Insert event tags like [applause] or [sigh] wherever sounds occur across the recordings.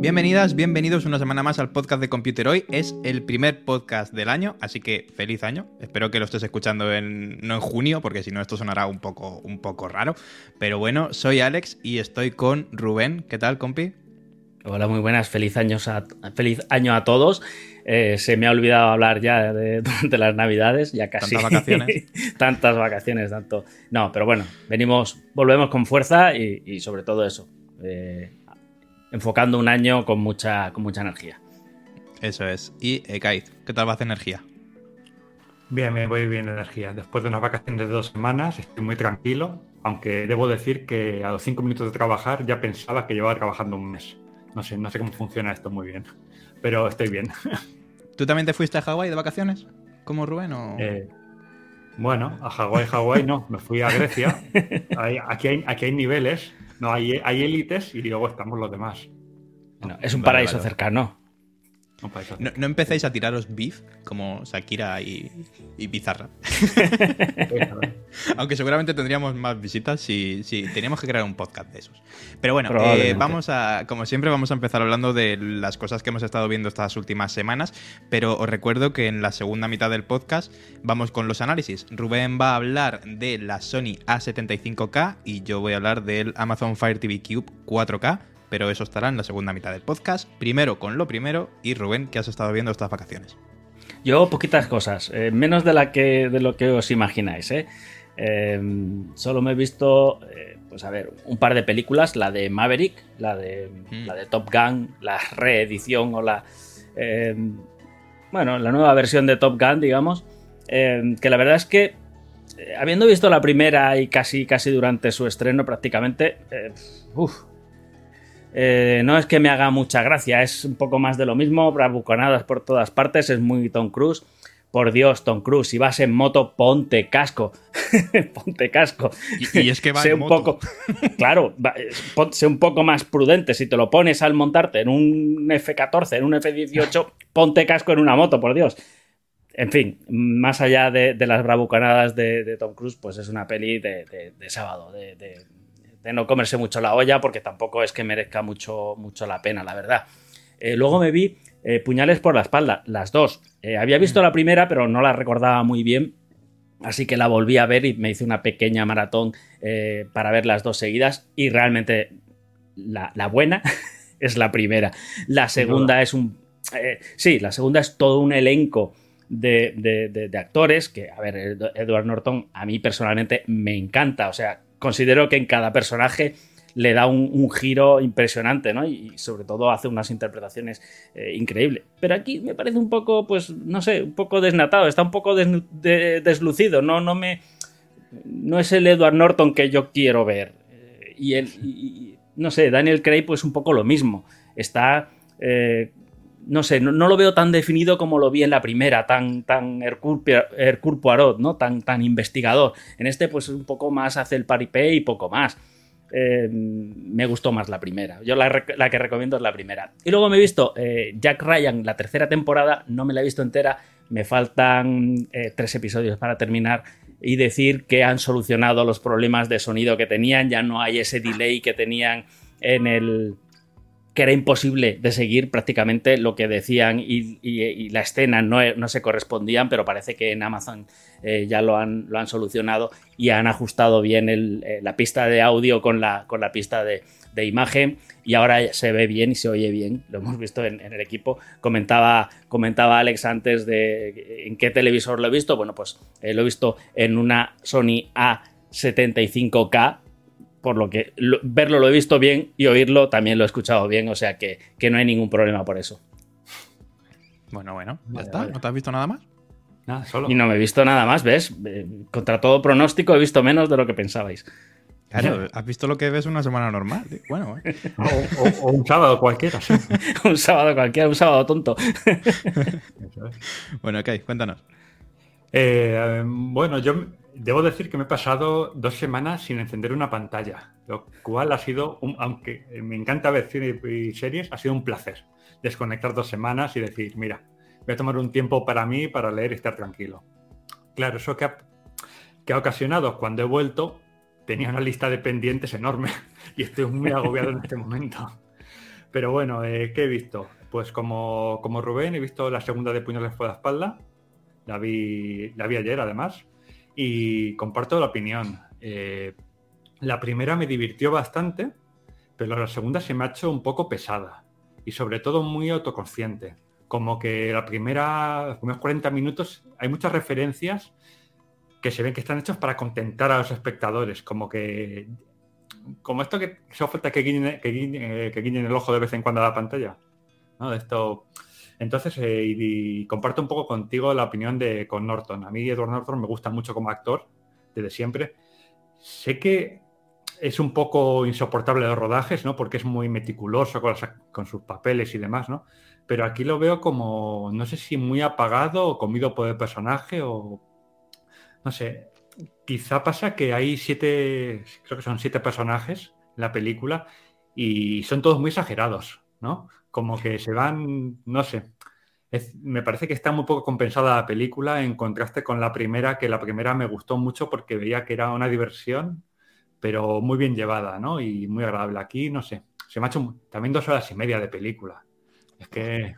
Bienvenidas, bienvenidos una semana más al podcast de Computer Hoy. Es el primer podcast del año, así que feliz año. Espero que lo estés escuchando en, no en junio, porque si no esto sonará un poco, un poco raro. Pero bueno, soy Alex y estoy con Rubén. ¿Qué tal, compi? Hola, muy buenas. Feliz, años a, feliz año a todos. Eh, se me ha olvidado hablar ya de, [laughs] durante las navidades, ya casi. Tantas vacaciones. [laughs] tantas vacaciones, tanto. No, pero bueno, venimos, volvemos con fuerza y, y sobre todo eso. Eh, enfocando un año con mucha, con mucha energía. Eso es. Y Ekaid, ¿qué tal vas de energía? Bien, me voy bien de energía. Después de unas vacaciones de dos semanas, estoy muy tranquilo, aunque debo decir que a los cinco minutos de trabajar ya pensaba que llevaba trabajando un mes. No sé, no sé cómo funciona esto muy bien, pero estoy bien. [laughs] ¿Tú también te fuiste a Hawái de vacaciones? ¿Como Rubén o...? Eh, bueno, a Hawái, Hawái no, me fui a Grecia. Hay- aquí, hay, aquí hay niveles, no hay, hay élites y luego estamos los demás. Bueno, es un Vale, paraíso vale. cercano. ¿No, no empecéis a tiraros beef como Shakira y, y Pizarra? [laughs] Aunque seguramente tendríamos más visitas si, si teníamos que crear un podcast de esos. Pero bueno, eh, vamos a, como siempre, vamos a empezar hablando de las cosas que hemos estado viendo estas últimas semanas. Pero os recuerdo que en la segunda mitad del podcast vamos con los análisis. Rubén va a hablar de la Sony A75K y yo voy a hablar del Amazon Fire TV Cube 4K. Pero eso estará en la segunda mitad del podcast. Primero con lo primero. Y Rubén, ¿qué has estado viendo estas vacaciones? Yo, poquitas cosas, eh, menos de, la que, de lo que os imagináis. ¿eh? Eh, solo me he visto, eh, pues a ver, un par de películas, la de Maverick, la de, Mm. la de Top Gun, la reedición o la... bueno, la nueva versión de Top Gun, digamos, que la verdad es que, habiendo visto la primera y casi, casi durante su estreno prácticamente, eh, uf, eh, no es que me haga mucha gracia, es un poco más de lo mismo, bravuconadas por todas partes, es muy Tom Cruise. Por Dios, Tom Cruise, si vas en moto, ponte casco. [laughs] ponte casco. Y, y es que va sé en un moto. poco. Claro, va- sé un poco más prudente. Si te lo pones al montarte en un F14, en un F18, ponte casco en una moto, por Dios. En fin, más allá de, de las bravucanadas de, de Tom Cruise, pues es una peli de, de- de sábado, de, de- no comerse mucho la olla, porque tampoco es que merezca mucho, mucho la pena, la verdad. Eh, luego me vi eh, Puñales por la espalda, las dos. Eh, había visto la primera, pero no la recordaba muy bien. Así que la volví a ver y me hice una pequeña maratón para ver las dos seguidas. Y realmente la, la buena [laughs] es la primera. La segunda es un. sí, la segunda es todo un elenco de, de- de- de actores que, a ver, Ed- Edward Norton a mí personalmente me encanta. O sea, considero que en cada personaje le da un, giro impresionante, ¿no? Y, sobre todo hace unas interpretaciones eh, increíbles. Pero aquí me parece un poco, pues, no sé, un poco desnatado, está un poco deslucido, no, no me... No es el Edward Norton que yo quiero ver. Eh, y el, no sé, Daniel Craig pues un poco lo mismo. Está... eh, no sé, no, no lo veo tan definido como lo vi en la primera, tan, tan Hercule, Poirot, ¿no? Tan, tan investigador. En este, pues un poco más hace el paripé y poco más. Eh, me gustó más la primera. Yo la, la que recomiendo es la primera. Y luego me he visto eh, Jack Ryan, la tercera temporada, no me la he visto entera, me faltan eh, tres episodios para terminar y decir que han solucionado los problemas de sonido que tenían, ya no hay ese delay que tenían en el que era imposible de seguir prácticamente lo que decían y, la escena no, no se correspondían, pero parece que en Amazon eh, ya lo han, lo han solucionado y han ajustado bien eh, la pista de audio con la, pista de, imagen y ahora se ve bien y se oye bien, lo hemos visto en, el equipo. Comentaba, comentaba Alex antes de en qué televisor lo he visto, bueno, pues eh, lo he visto en una Sony A75K, por lo que lo- verlo lo he visto bien y oírlo también lo he escuchado bien, o sea que, que no hay ningún problema por eso. Bueno, bueno, ya Vale, está. vale. ¿No te has visto nada más? Nada, solo. Y no me he visto nada más, ¿ves? Eh, Contra todo pronóstico he visto menos de lo que pensabais. Claro, has visto lo que ves una semana normal. Bueno, eh. [laughs] O, o- o un sábado cualquiera, sí. [laughs] un sábado cualquiera, un sábado tonto. Eso es. bueno, ok, cuéntanos. Eh, bueno, yo debo decir que me he pasado dos semanas sin encender una pantalla, lo cual ha sido, un- aunque me encanta ver cine y series, ha sido un placer desconectar dos semanas y decir, mira, voy a tomar un tiempo para mí, para leer y estar tranquilo. Claro, eso que ha, ocasionado cuando he vuelto, tenía una lista de pendientes enorme [laughs] y estoy muy agobiado en este momento. Pero bueno, eh, ¿qué he visto? Pues como, como Rubén, he visto la segunda de Puñales por la espalda, la vi, la vi ayer además, y comparto la opinión. Eh, la primera me divirtió bastante, pero la segunda se me ha hecho un poco pesada y sobre todo muy autoconsciente. Como que la primera, los primeros 40 minutos hay muchas referencias que se ven que están hechos para contentar a los espectadores, como que como esto que solo falta que guiñen, que guiñen- eh, que guiñen el ojo de vez en cuando a la pantalla. ¿no? De esto. Entonces, eh, y, comparto un poco contigo la opinión de con Norton. A mí Edward Norton me gusta mucho como actor, desde siempre. Sé que es un poco insoportable los rodajes, ¿no? Porque es muy meticuloso con sus papeles y demás, ¿no? Pero aquí lo veo como, no sé si muy apagado o comido por el personaje o... No sé, quizá pasa que hay siete, creo que son siete personajes en la película y son todos muy exagerados, ¿no? Como que se van, no sé. Me parece que está muy poco compensada la película en contraste con la primera, que la primera me gustó mucho porque veía que era una diversión, pero muy bien llevada, ¿no? Y muy agradable. Aquí, no sé, se me ha hecho también dos horas y media de película. Es que,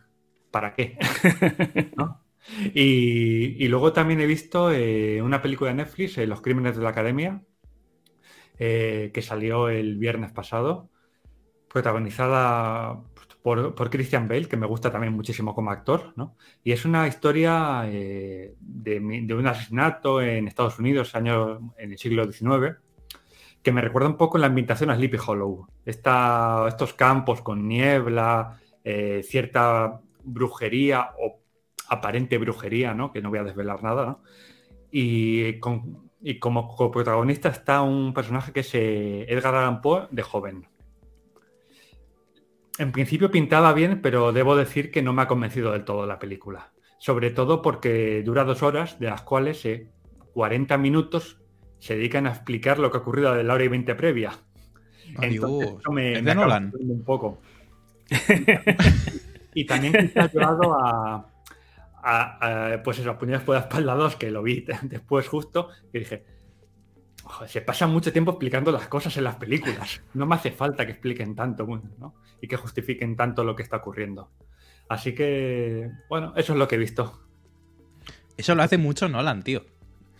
¿para qué? [laughs] ¿No? Y, y luego también he visto eh, una película de Netflix, eh, Los Crímenes de la Academia, eh, que salió el viernes pasado, protagonizada por, por Christian Bale, que me gusta también muchísimo como actor, ¿no? Y es una historia eh, de, un asesinato en Estados Unidos, años, en el siglo XIX, que me recuerda un poco la ambientación a Sleepy Hollow. Esta- estos campos con niebla, eh, cierta brujería o aparente brujería, ¿no? Que no voy a desvelar nada. Y, con- y como coprotagonista está un personaje que es eh, Edgar Allan Poe de joven. En principio pintaba bien, pero debo decir que no me ha convencido del todo la película. Sobre todo porque dura dos horas, de las cuales eh, 40 minutos se dedican a explicar lo que ha ocurrido de la hora y 20 previa. Entonces, eso me, ¿Es me de Nolan? un poco. [laughs] y también ha llevado a, a- a, pues eso, a Puñales por la espalda 2, que lo vi [laughs] después justo, y dije, "Joder, se pasa mucho tiempo explicando las cosas en las películas. No me hace falta que expliquen tanto ¿no? Y que justifiquen tanto lo que está ocurriendo. Así que, bueno, eso es lo que he visto. Eso lo hace mucho Nolan, tío.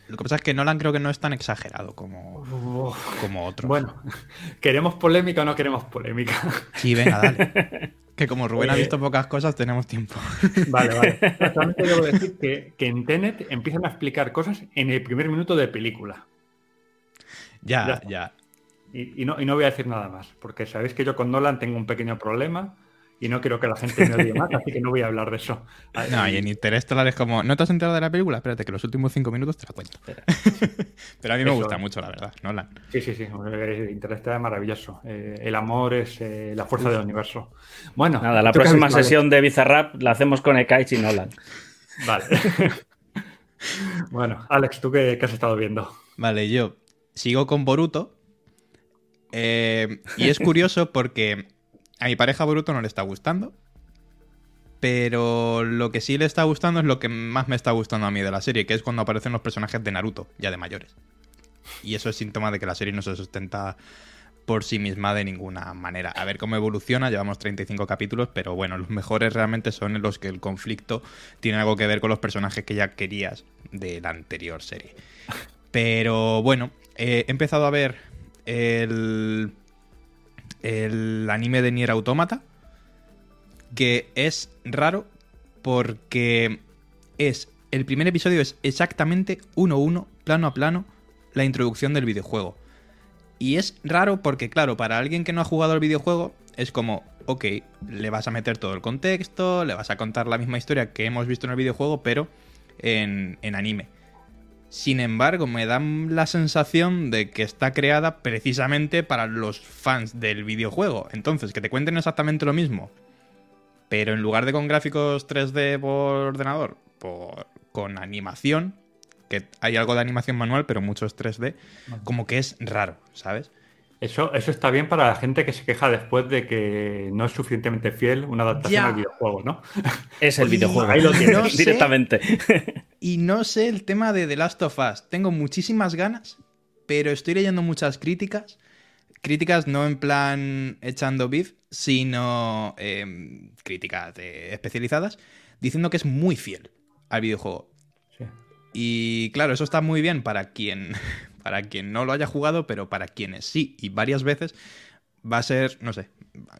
Lo que pasa es que Nolan creo que no es tan exagerado como, Uf, como otros. bueno, [laughs] ¿queremos polémica o no queremos polémica? Sí, venga, dale. [laughs] Que como Rubén ha visto pocas cosas, tenemos tiempo. [laughs] Vale, vale. Exactamente debo decir que, que en Tenet empiezan a explicar cosas en el primer minuto de película. Ya, Ya. ya. Y, y no, y no voy a decir nada más, porque sabéis que yo con Nolan tengo un pequeño problema y no quiero que la gente me odie más, así que no voy a hablar de eso. [laughs] No, y en Interestelar es como, ¿no te has enterado de la película? Espérate, que los últimos cinco minutos te la cuento. [laughs] Pero a mí me Eso. gusta mucho, la verdad, Nolan. Sí, sí, sí. Interestelar es maravilloso. Eh, el amor es eh, la fuerza del universo. Bueno, Nada, la ¿tú qué has próxima sesión de Bizarrap la hacemos con Ekaich y Nolan. Vale. [laughs] bueno, Alex, ¿tú qué, qué has estado viendo? Vale, yo sigo con Boruto. Eh, y es curioso porque a mi pareja Boruto no le está gustando. Pero lo que sí le está gustando es lo que más me está gustando a mí de la serie, que es cuando aparecen los personajes de Naruto, ya de mayores. Y eso es síntoma de que la serie no se sustenta por sí misma de ninguna manera. A ver cómo evoluciona, llevamos 35 capítulos, pero bueno, los mejores realmente son los que el conflicto tiene algo que ver con los personajes que ya querías de la anterior serie. Pero bueno, eh, he empezado a ver el, el anime de Nier Automata, que es raro porque es el primer episodio es exactamente 1-1, plano a plano, la introducción del videojuego. Y es raro porque, claro, para alguien que no ha jugado al videojuego, es como, ok, le vas a meter todo el contexto, le vas a contar la misma historia que hemos visto en el videojuego, pero en, en anime. Sin embargo, me dan la sensación de que está creada precisamente para los fans del videojuego. Entonces, que te cuenten exactamente lo mismo, pero en lugar de con gráficos 3D por ordenador, por, con animación, que hay algo de animación manual, pero mucho es 3D, como que es raro, ¿sabes? Eso, eso está bien para la gente que se queja después de que no es suficientemente fiel una adaptación Ya. al videojuego, ¿no? [laughs] Es el videojuego. ahí lo tienes. No [laughs] sé. directamente. Y no sé el tema de The Last of Us. Tengo muchísimas ganas, pero estoy leyendo muchas críticas. Críticas no en plan echando beef, sino em, críticas de- especializadas, diciendo que es muy fiel al videojuego. Sí. Y claro, eso está muy bien para quien, para quien no lo haya jugado, pero para quienes sí, y varias veces, va a ser, no sé,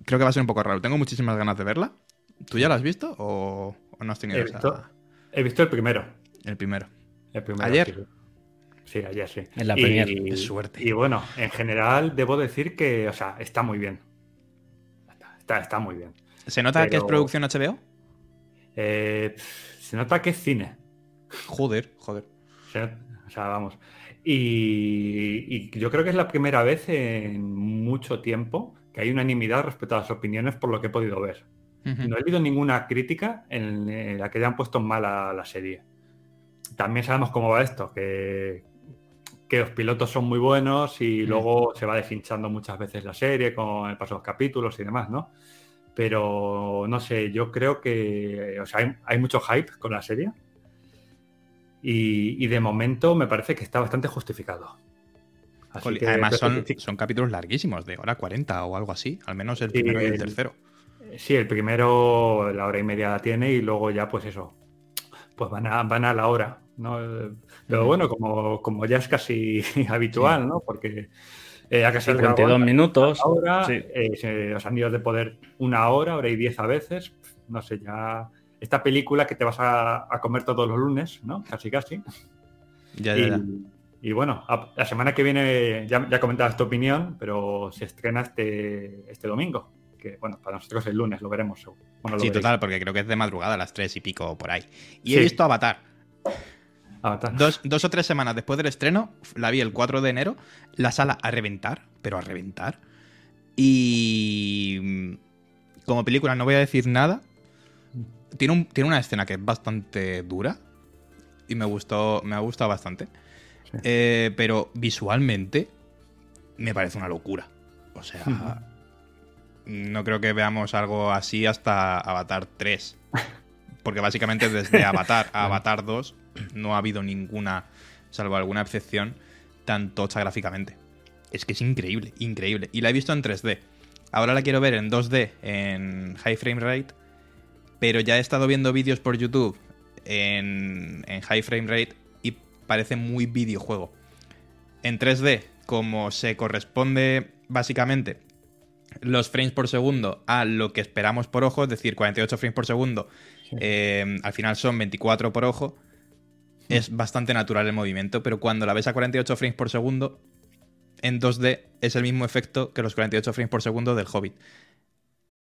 creo que va a ser un poco raro. Tengo muchísimas ganas de verla. ¿Tú ya la has visto o, o no has tenido He esa- visto, he visto el primero. el primero? El primero, ¿Ayer? Sí, Sí, ayer sí. En la Y- premier. Qué suerte. Y bueno, en general debo decir que, o sea, está muy bien. Está, está, muy bien. ¿Se nota que es producción HBO? Eh, se nota que es cine. Joder, joder. Se O sea, vamos. Y, y yo creo que es la primera vez en mucho tiempo que hay unanimidad respecto a las opiniones por lo que he podido ver. No he leído ninguna crítica en la que hayan puesto mal a la serie. También sabemos cómo va esto, que, que los pilotos son muy buenos y luego se va deshinchando muchas veces la serie con el paso de los capítulos y demás, ¿no? Pero no sé, yo creo que o sea, hay, hay mucho hype con la serie y, y de momento me parece que está bastante justificado. Así Jolín, que Además son, capítulos larguísimos, de hora 40 o algo así. Al menos el Sí, primero y el tercero. Sí, el primero la hora y media la tiene y luego ya pues eso, pues van a, van a la hora, ¿no? Pero bueno, como, como ya es casi [laughs] habitual, ¿no? Porque eh, a se 52 minutos. ahora, Sí. eh, se- los anillos de poder una hora, hora y diez a veces, no sé, ya esta película que te vas a, a comer todos los lunes, ¿no? Casi casi. Ya, ya, ya. Y, y bueno, a- la semana que viene ya, ya comentabas tu opinión, pero se estrena este, este domingo. Que bueno, para nosotros el lunes lo veremos. seguro. Bueno, lo Sí, veréis. total, porque creo que es de madrugada a las 3 y pico por ahí. Y he visto Avatar. Avatar. Dos, dos o tres semanas después del estreno, la vi el 4 de enero, la sala a reventar, pero a reventar. Y mm, como película no voy a decir nada. Tiene, un- tiene una escena que es bastante dura y me gustó, me ha gustado bastante. Sí. Eh, pero visualmente me parece una locura. O sea, no creo que veamos algo así hasta Avatar 3. Porque básicamente desde [laughs] Avatar a Avatar 2 no ha habido ninguna, salvo alguna excepción, tan tocha gráficamente. Es que es increíble, increíble. Y la he visto en 3D. Ahora la quiero ver en 2D, en high frame rate. Pero ya he estado viendo vídeos por YouTube en, en high frame rate y parece muy videojuego. En 3D, como se corresponde básicamente los frames por segundo a lo que esperamos por ojo, es decir, 48 frames por segundo, eh, al final son 24 por ojo, es bastante natural el movimiento, pero cuando la ves a 48 frames por segundo, en 2D es el mismo efecto que los 48 frames por segundo del Hobbit.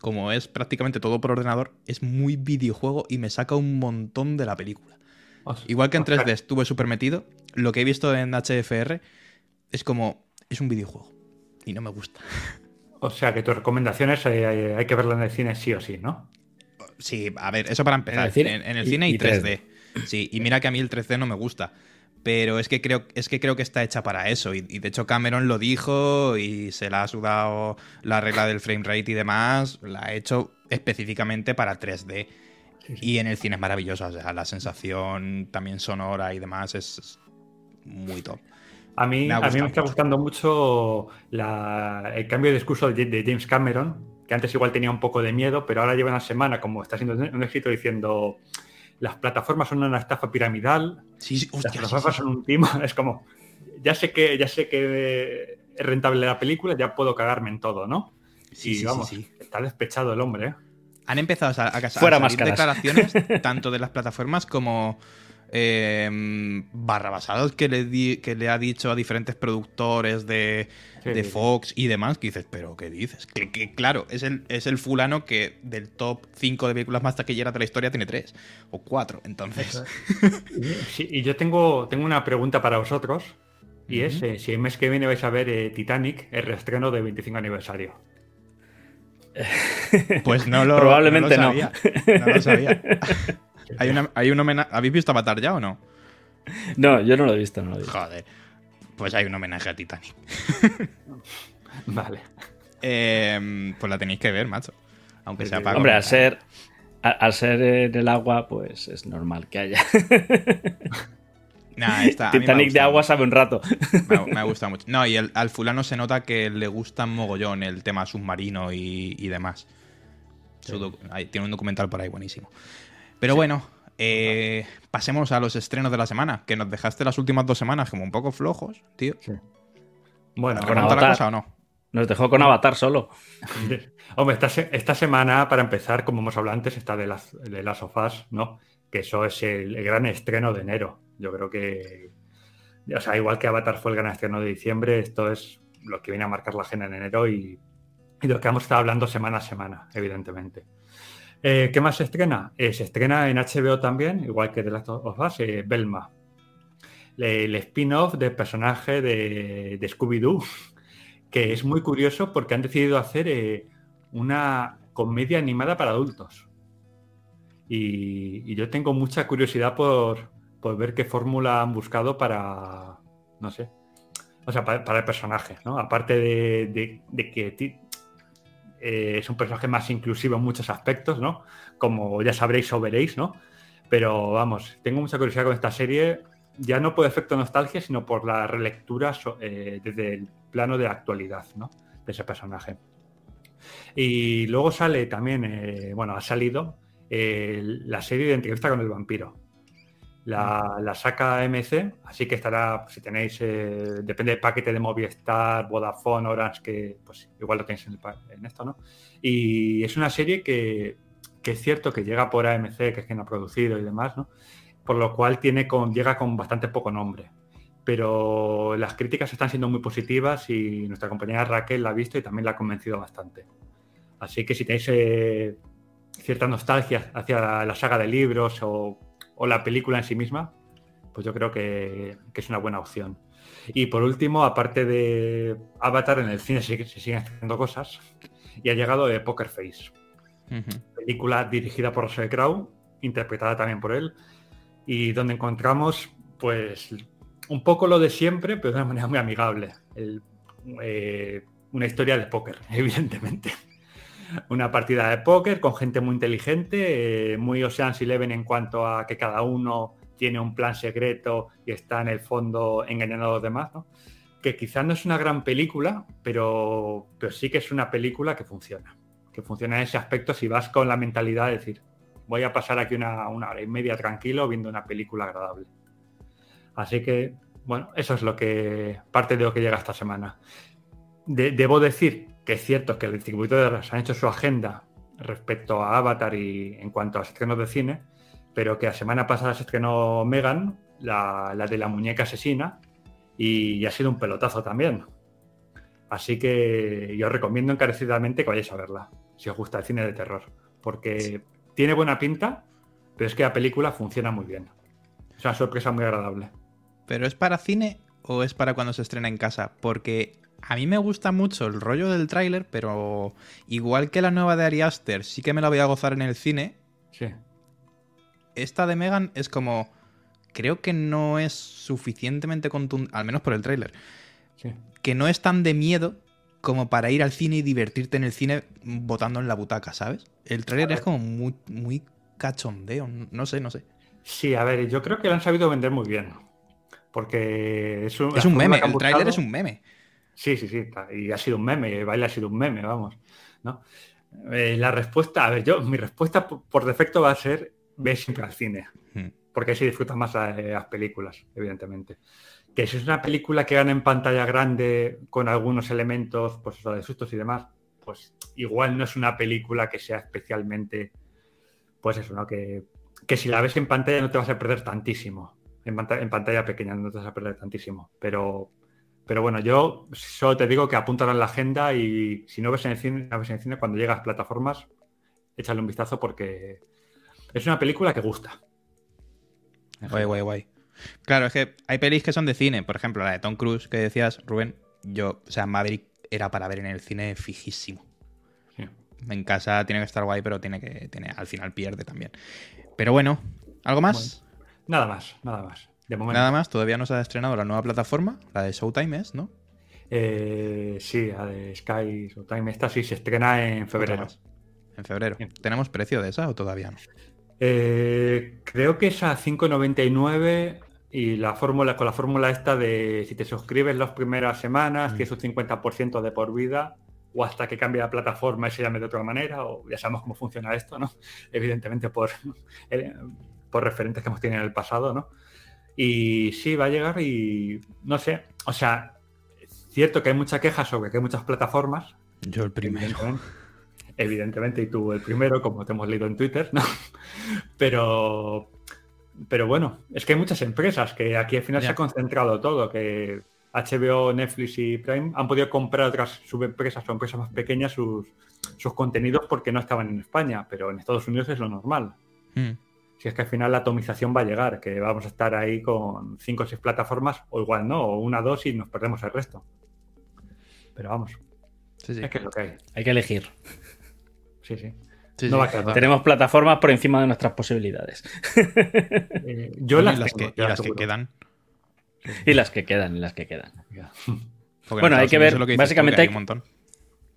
como es prácticamente todo por ordenador, es muy videojuego y me saca un montón de la película. Os- Igual que en os ca- 3D estuve súper metido, lo que he visto en HFR es como, es un videojuego y no me gusta. [laughs] O sea que tus recomendaciones eh, hay que verla en el cine sí o sí, ¿no? Sí, a ver, eso para empezar. En el cine en, el y- cine y, y 3D. Sí, y mira que a mí el 3D no me gusta. Pero es que creo, es que, creo que está hecha para eso. Y, y de hecho Cameron lo dijo y se la ha sudado la regla del frame rate y demás. La ha hecho específicamente para 3D. Y en el cine es maravillosa. O sea, la sensación también sonora y demás es muy top. A mí Me a mí me está mucho. gustando mucho la- el cambio de discurso de, de James Cameron, que antes igual tenía un poco de miedo, pero ahora lleva una semana, como está siendo un éxito, diciendo las plataformas son una estafa piramidal, Sí, sí, las hostia, plataformas sí. son un timo. [laughs] Es como, ya sé que, ya sé que es rentable la película, ya puedo cagarme en todo, ¿no? Sí, y vamos, sí. está despechado el hombre, ¿eh? Han empezado a, a, a Fuera salir máscaras. declaraciones [laughs] tanto de las plataformas como eh, barrabasados que le, di- que le ha dicho a diferentes productores de, Sí. Fox y demás, que dices, pero ¿qué dices? Que, que, claro, es el, es el fulano que del top 5 de películas más taquilleras de la historia tiene 3 o 4. Entonces, Sí, [laughs] y yo tengo, tengo una pregunta para vosotros, y es eh, si el mes que viene vais a ver eh, Titanic, el reestreno de 25 aniversario. [laughs] pues no lo, Probablemente no. no. Lo sabía, no lo sabía. [laughs] hay, una, hay un homenaje. ¿Habéis visto Avatar ya o no? No, yo no lo he visto, no lo he visto. Joder. Pues hay un homenaje a Titanic. [laughs] Vale. Eh, pues la tenéis que ver, macho. Aunque sea para. Hombre, al ser, a- al ser en el agua, pues es normal que haya. [laughs] Nah, Titanic de agua sabe un rato. Me, ha- me ha gustado mucho. No, y el- al fulano se nota que le gusta mogollón el tema submarino y, y demás. Su tiene un documental por ahí buenísimo. Pero bueno, eh, pasemos a los estrenos de la semana, que nos dejaste las últimas dos semanas como un poco flojos, tío. Bueno, ¿Te con la Avatar. cosa o no? Nos dejó con Avatar solo. [laughs] Hombre, esta, se- esta semana, para empezar, como hemos hablado antes, está de las, de las sofás, ¿no? Que eso es el, el gran estreno de enero. Yo creo que, o sea, igual que Avatar fue el gran estreno de diciembre, esto es lo que viene a marcar la agenda en enero y, y lo que vamos a estar hablando semana a semana, evidentemente. Eh, ¿Qué más se estrena? Eh, se estrena en HBO también, igual que The Last of Us, eh, Belma. El spin-off del personaje de, Scooby-Doo, [laughs] que es muy curioso porque han decidido hacer eh, una comedia animada para adultos. Y, yo tengo mucha curiosidad por, por ver qué fórmula han buscado para, no sé, o sea, para, para el personaje, ¿no? Aparte de, de- de que eh, es un personaje más inclusivo en muchos aspectos, ¿no? Como ya sabréis o veréis, ¿no? Pero vamos, tengo mucha curiosidad con esta serie, ya no por efecto nostalgia, sino por la relectura eh, desde el plano de actualidad, ¿no? De ese personaje. Y luego sale también, eh, bueno, ha salido la serie de entrevista con el vampiro. La, la saca MC, así que estará, si tenéis, eh, depende del paquete de Movistar, Vodafone, Orange, que pues igual lo tenéis en, el en esto, ¿no? Y es una serie que, que es cierto que llega por AMC, que es quien ha producido y demás, ¿no? Por lo cual tiene con, llega con bastante poco nombre. Pero las críticas están siendo muy positivas y nuestra compañera Raquel la ha visto y también la ha convencido bastante. Así que si tenéis eh, cierta nostalgia hacia la saga de libros o, o la película en sí misma, pues yo creo que, que es una buena opción. Y por último, aparte de Avatar, en el cine se, se siguen haciendo cosas y ha llegado de Poker Face, película dirigida por Russell Crowe, interpretada también por él, y donde encontramos, pues, un poco lo de siempre, pero de una manera muy amigable. El- eh, una historia de póker, [laughs] evidentemente. Una partida de póker con gente muy inteligente, eh, muy Ocean's Eleven en cuanto a que cada uno tiene un plan secreto y está en el fondo engañando a los demás, ¿no? Que quizás no es una gran película, pero, pero sí que es una película que funciona. Que funciona en ese aspecto si vas con la mentalidad de decir, voy a pasar aquí una, una hora y media tranquilo viendo una película agradable. Así que, bueno, eso es lo que parte de lo que llega esta semana. De- debo decir que es cierto que los distribuidores han hecho su agenda respecto a Avatar y en cuanto a los estrenos de cine, pero que la semana pasada se estrenó Megan, la, la de la muñeca asesina, y, ha sido un pelotazo también. Así que yo os recomiendo encarecidamente que vayáis a verla, si os gusta el cine de terror, porque tiene buena pinta, pero es que la película funciona muy bien. Es una sorpresa muy agradable. ¿Pero es para cine o es para cuando se estrena en casa? Porque A mí me gusta mucho el rollo del tráiler, pero igual que la nueva de Ari Aster, sí que me la voy a gozar en el cine. Sí. Esta de Megan es como. Creo que no es suficientemente contundente, al menos por el tráiler. Sí. Que no es tan de miedo como para ir al cine y divertirte en el cine botando en la butaca, ¿sabes? El tráiler es como muy, muy cachondeo. No sé, no sé. Sí, a ver, yo creo que lo han sabido vender muy bien. Porque es un, Es un meme, el tráiler es un meme. Sí, sí, sí. Y ha sido un meme, el baile ha sido un meme, vamos. ¿no? Eh, la respuesta, a ver, yo, mi respuesta por, por defecto va a ser ve siempre al cine. Hmm. Porque así disfrutas más eh, las películas, evidentemente. Que si es una película que gana en pantalla grande con algunos elementos, pues de sustos y demás, pues igual no es una película que sea especialmente, pues eso, ¿no? Que, que si la ves en pantalla no te vas a perder tantísimo. En en pantalla pequeña no te vas a perder tantísimo. Pero, pero bueno, yo solo te digo que apúntalo en la agenda y si no ves en el cine, la ves en el cine cuando llegas a plataformas, échale un vistazo porque es una película que gusta. Guay, guay, guay. Claro, es que hay pelis que son de cine. Por ejemplo, la de Tom Cruise que decías, Rubén. Yo, o sea, Maverick era para ver en el cine fijísimo. Sí. En casa tiene que estar guay, pero tiene que. Tiene, al final pierde también. Pero bueno, ¿algo más? Nada más, nada más. De momento. Nada más, todavía no se ha estrenado la nueva plataforma, la de Showtime es, ¿no? Eh, sí, la de Sky Showtime. Esta sí se estrena en febrero. En febrero. Bien. ¿Tenemos precio de esa o todavía no? Eh, creo que es a 5.99 y la fórmula con la fórmula esta de si te suscribes las primeras semanas, Mm. que es un 50% de por vida, o hasta que cambie la plataforma y se llame de otra manera, o ya sabemos cómo funciona esto, ¿no? [laughs] Evidentemente por, [laughs] eh, por referentes que hemos tenido en el pasado, ¿no? Y sí, va a llegar y no sé, o sea, cierto que hay mucha queja sobre que hay muchas plataformas, Yo el primero. Evidentemente, evidentemente, y tú el primero, como te hemos leído en Twitter, ¿no? [laughs] Pero, pero bueno, es que hay muchas empresas que aquí al final Ya. se ha concentrado todo, que HBO, Netflix y Prime han podido comprar otras subempresas o empresas más pequeñas sus, sus contenidos porque no estaban en España, pero en Estados Unidos es lo normal. Mm. Si es que al final la atomización va a llegar, que vamos a estar ahí con cinco o seis plataformas, o igual no, o una, dos y nos perdemos el resto. Pero vamos, Sí, sí. es que es lo que hay. Hay que elegir. Sí, sí. Sí, no sí, va a quedar. total. Tenemos plataformas por encima de nuestras posibilidades. Eh, yo Y las, las, tengo, que, las que quedan. y las que quedan, y las que quedan. Porque Bueno, en hay que ver, es lo que dices tú, básicamente que hay hay- un montón.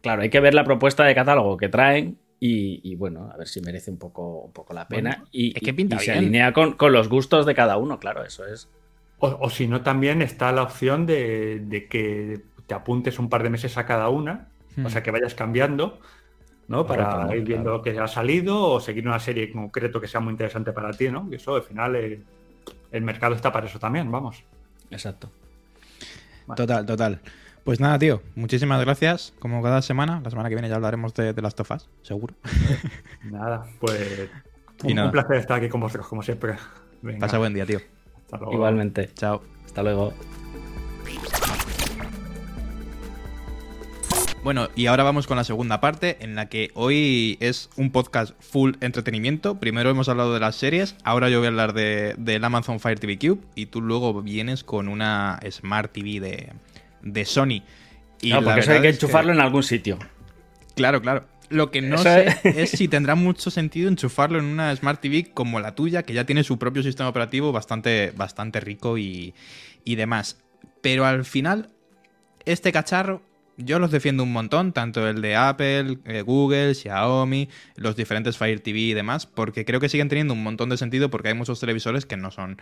Claro, hay que ver la propuesta de catálogo que traen y, y, bueno, a ver si merece un poco, un poco la pena. Bueno, y, es que pinta y se alinea con, con los gustos de cada uno, claro, eso es. O, o si no, también está la opción de, de que te apuntes un par de meses a cada una, Hmm. o sea, que vayas cambiando, ¿no? Para ir viendo claro. que ha salido o seguir una serie en concreto que sea muy interesante para ti, ¿no? Y eso, al final, eh, el mercado está para eso también, vamos. Exacto. Total, total. Pues nada, tío, muchísimas gracias. Como cada semana, la semana que viene ya hablaremos de, de las tofas, seguro. [laughs] Nada, pues Y un, nada. un placer estar aquí con vosotros, como siempre. Venga, Pasa buen día, tío. hasta luego. Igualmente. Chao. Hasta luego. Bueno, y ahora vamos con la segunda parte, en la que hoy es un podcast full entretenimiento. Primero hemos hablado de las series, ahora yo voy a hablar de, del Amazon Fire TV Cube, y tú luego vienes con una Smart TV de, de Sony. Y la porque eso hay que enchufarlo en algún sitio. Claro, claro. Lo que no Eso sé es- [laughs] es si tendrá mucho sentido enchufarlo en una Smart TV como la tuya, que ya tiene su propio sistema operativo bastante, bastante rico y, y demás. Pero al final, este cacharro, yo los defiendo un montón, tanto el de Apple, eh, Google, Xiaomi, los diferentes Fire TV y demás, porque creo que siguen teniendo un montón de sentido porque hay muchos televisores que no son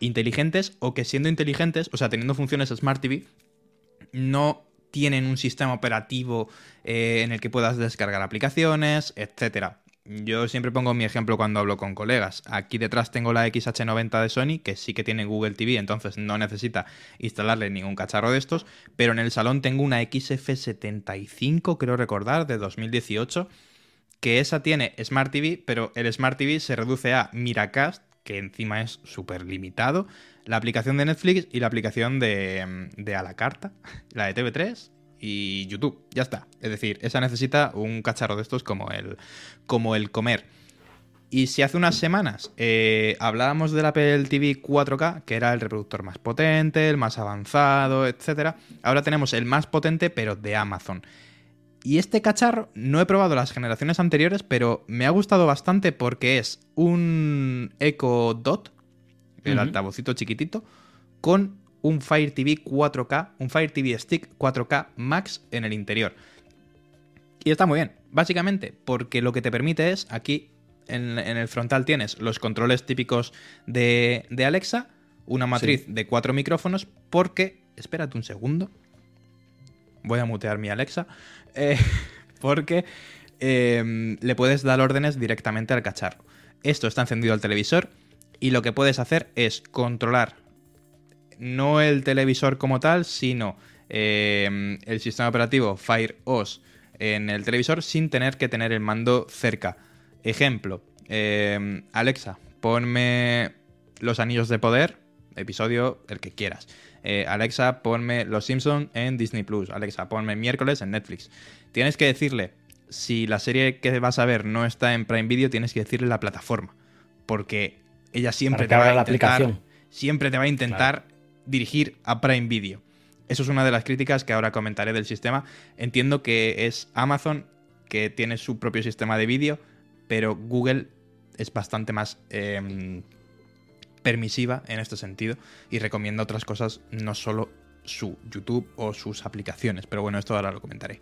inteligentes o que siendo inteligentes, o sea, teniendo funciones Smart TV, no tienen un sistema operativo eh, en el que puedas descargar aplicaciones, etcétera. Yo siempre pongo mi ejemplo cuando hablo con colegas. Aquí detrás tengo la XH90 de Sony, que sí que tiene Google TV, entonces no necesita instalarle ningún cacharro de estos, pero en el salón tengo una XF75, creo recordar, de 2018, que esa tiene Smart TV, pero el Smart TV se reduce a Miracast, que encima es súper limitado, la aplicación de Netflix y la aplicación de, de a la carta, [laughs] la de TV3 y YouTube. Ya está. Es decir, esa necesita un cacharro de estos como el, como el comer. Y si hace unas semanas eh, hablábamos del Apple TV 4K, que era el reproductor más potente, el más avanzado, etc., ahora tenemos el más potente, pero de Amazon. Y este cacharro no he probado las generaciones anteriores, pero me ha gustado bastante porque es un Echo Dot, el altavocito chiquitito, con un Fire TV 4K, un Fire TV Stick 4K Max en el interior. Y está muy bien, básicamente, porque lo que te permite es, aquí en, en el frontal tienes los controles típicos de, de Alexa, una matriz de cuatro micrófonos, porque, espérate un segundo, voy a mutear mi Alexa, eh, [laughs] porque eh, le puedes dar órdenes directamente al cacharro. Esto está encendido al televisor y lo que puedes hacer es controlar no el televisor como tal, sino eh, el sistema operativo Fire OS en el televisor sin tener que tener el mando cerca. Ejemplo, eh, Alexa, ponme los anillos de poder, episodio el que quieras. Eh, Alexa, ponme Los Simpsons en Disney Plus. Alexa, ponme miércoles en Netflix. Tienes que decirle, si la serie que vas a ver no está en Prime Video, tienes que decirle la plataforma. Porque ella siempre te va a la intentar, aplicación. siempre te va a intentar dirigir a Prime Video. Eso es una de las críticas que ahora comentaré del sistema. Entiendo que es Amazon que tiene su propio sistema de vídeo, pero Google es bastante más eh, permisiva en este sentido y recomienda otras cosas, no solo su YouTube o sus aplicaciones. Pero bueno, esto ahora lo comentaré.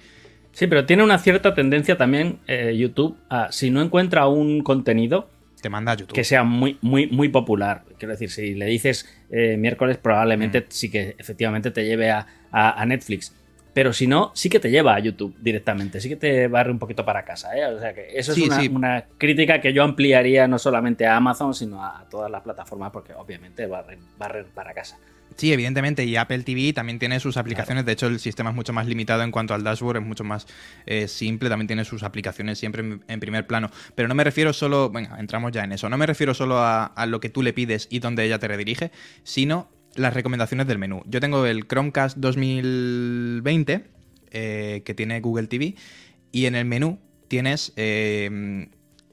Sí, pero tiene una cierta tendencia también eh, YouTube a, si no encuentra un contenido, Te manda a YouTube. que sea muy, muy, muy popular. Quiero decir, si le dices eh, miércoles, Mm. probablemente sí que efectivamente te lleve a, a- a Netflix. Pero si no, sí que te lleva a YouTube directamente, sí que te barre un poquito para casa. ¿eh? O sea que eso Sí, es una, sí. una crítica que yo ampliaría no solamente a Amazon, sino a, todas las plataformas, porque obviamente barren, barren para casa. Sí, evidentemente, y Apple TV también tiene sus aplicaciones. De hecho, el sistema es mucho más limitado en cuanto al dashboard, es mucho más eh, simple. También tiene sus aplicaciones siempre en, en primer plano. Pero no me refiero solo, venga, entramos ya en eso. No me refiero solo a, a lo que tú le pides y donde ella te redirige, sino las recomendaciones del menú. Yo tengo el Chromecast 2020, eh, que tiene Google TV, y en el menú tienes eh,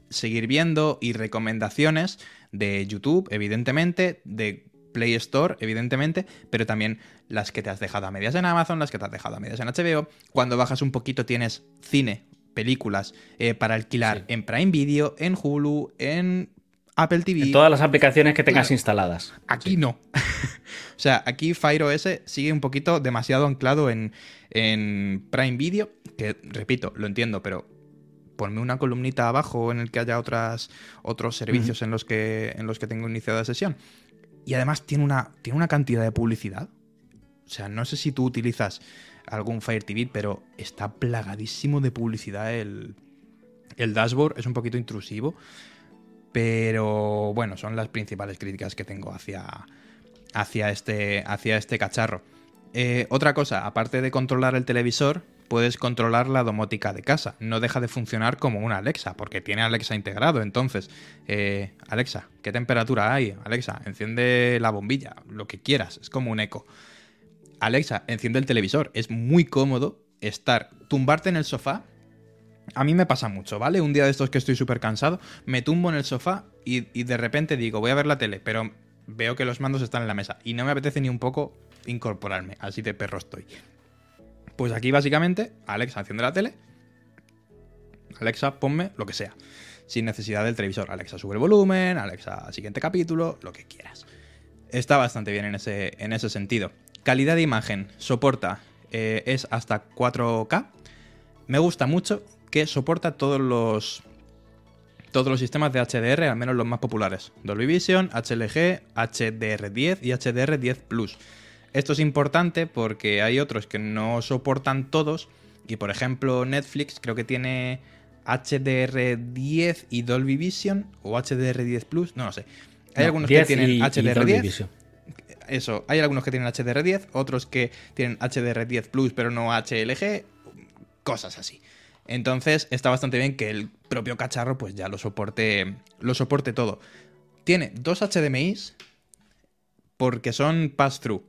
seguir viendo y recomendaciones de YouTube, evidentemente, de Play Store, evidentemente, pero también las que te has dejado a medias en Amazon, las que te has dejado a medias en HBO. Cuando bajas un poquito tienes cine, películas eh, para alquilar en Prime Video, en Hulu, en Apple TV. En todas las aplicaciones que tengas Claro. instaladas. Aquí no. [laughs] o sea, aquí Fire OS sigue un poquito demasiado anclado en, en Prime Video, que repito, lo entiendo, pero ponme una columnita abajo en el que haya otras, otros servicios en, los que, en los que tengo iniciada sesión. Y además tiene una, tiene una cantidad de publicidad. O sea, no sé si tú utilizas algún Fire TV, pero está plagadísimo de publicidad el, el dashboard. Es un poquito intrusivo. Pero bueno, son las principales críticas que tengo hacia, hacia, este, hacia este cacharro. Eh, otra cosa, aparte de controlar el televisor, puedes controlar la domótica de casa. No deja de funcionar como una Alexa, porque tiene Alexa integrado. Entonces, eh, Alexa, ¿qué temperatura hay? Alexa, enciende la bombilla, lo que quieras, es como un eco. Alexa, enciende el televisor. Es muy cómodo estar, tumbarte en el sofá. A mí me pasa mucho, ¿vale? Un día de estos que estoy súper cansado, me tumbo en el sofá y, y de repente digo, voy a ver la tele, pero veo que los mandos están en la mesa y no me apetece ni un poco incorporarme, así de perro estoy. Pues aquí básicamente, Alexa, enciende la tele. Alexa, ponme lo que sea. Sin necesidad del televisor. Alexa, sube el volumen. Alexa, siguiente capítulo. Lo que quieras. Está bastante bien en ese, en ese sentido. Calidad de imagen. Soporta. eh, es hasta 4K. Me gusta mucho que soporta todos los. Todos los sistemas de HDR, al menos los más populares. Dolby Vision, HLG, HDR10 y HDR10 Plus. Esto es importante porque hay otros que no soportan todos. Y por ejemplo, Netflix creo que tiene HDR10 y Dolby Vision o HDR10 Plus, no lo sé. Hay No, algunos que 10 tienen y- y Dolby HDR10. Vision. Eso, hay algunos que tienen HDR10, otros que tienen HDR10 Plus pero no HLG, cosas así. Entonces está bastante bien que el propio cacharro pues ya lo soporte, lo soporte todo. Tiene dos HDMIs porque son pass-through.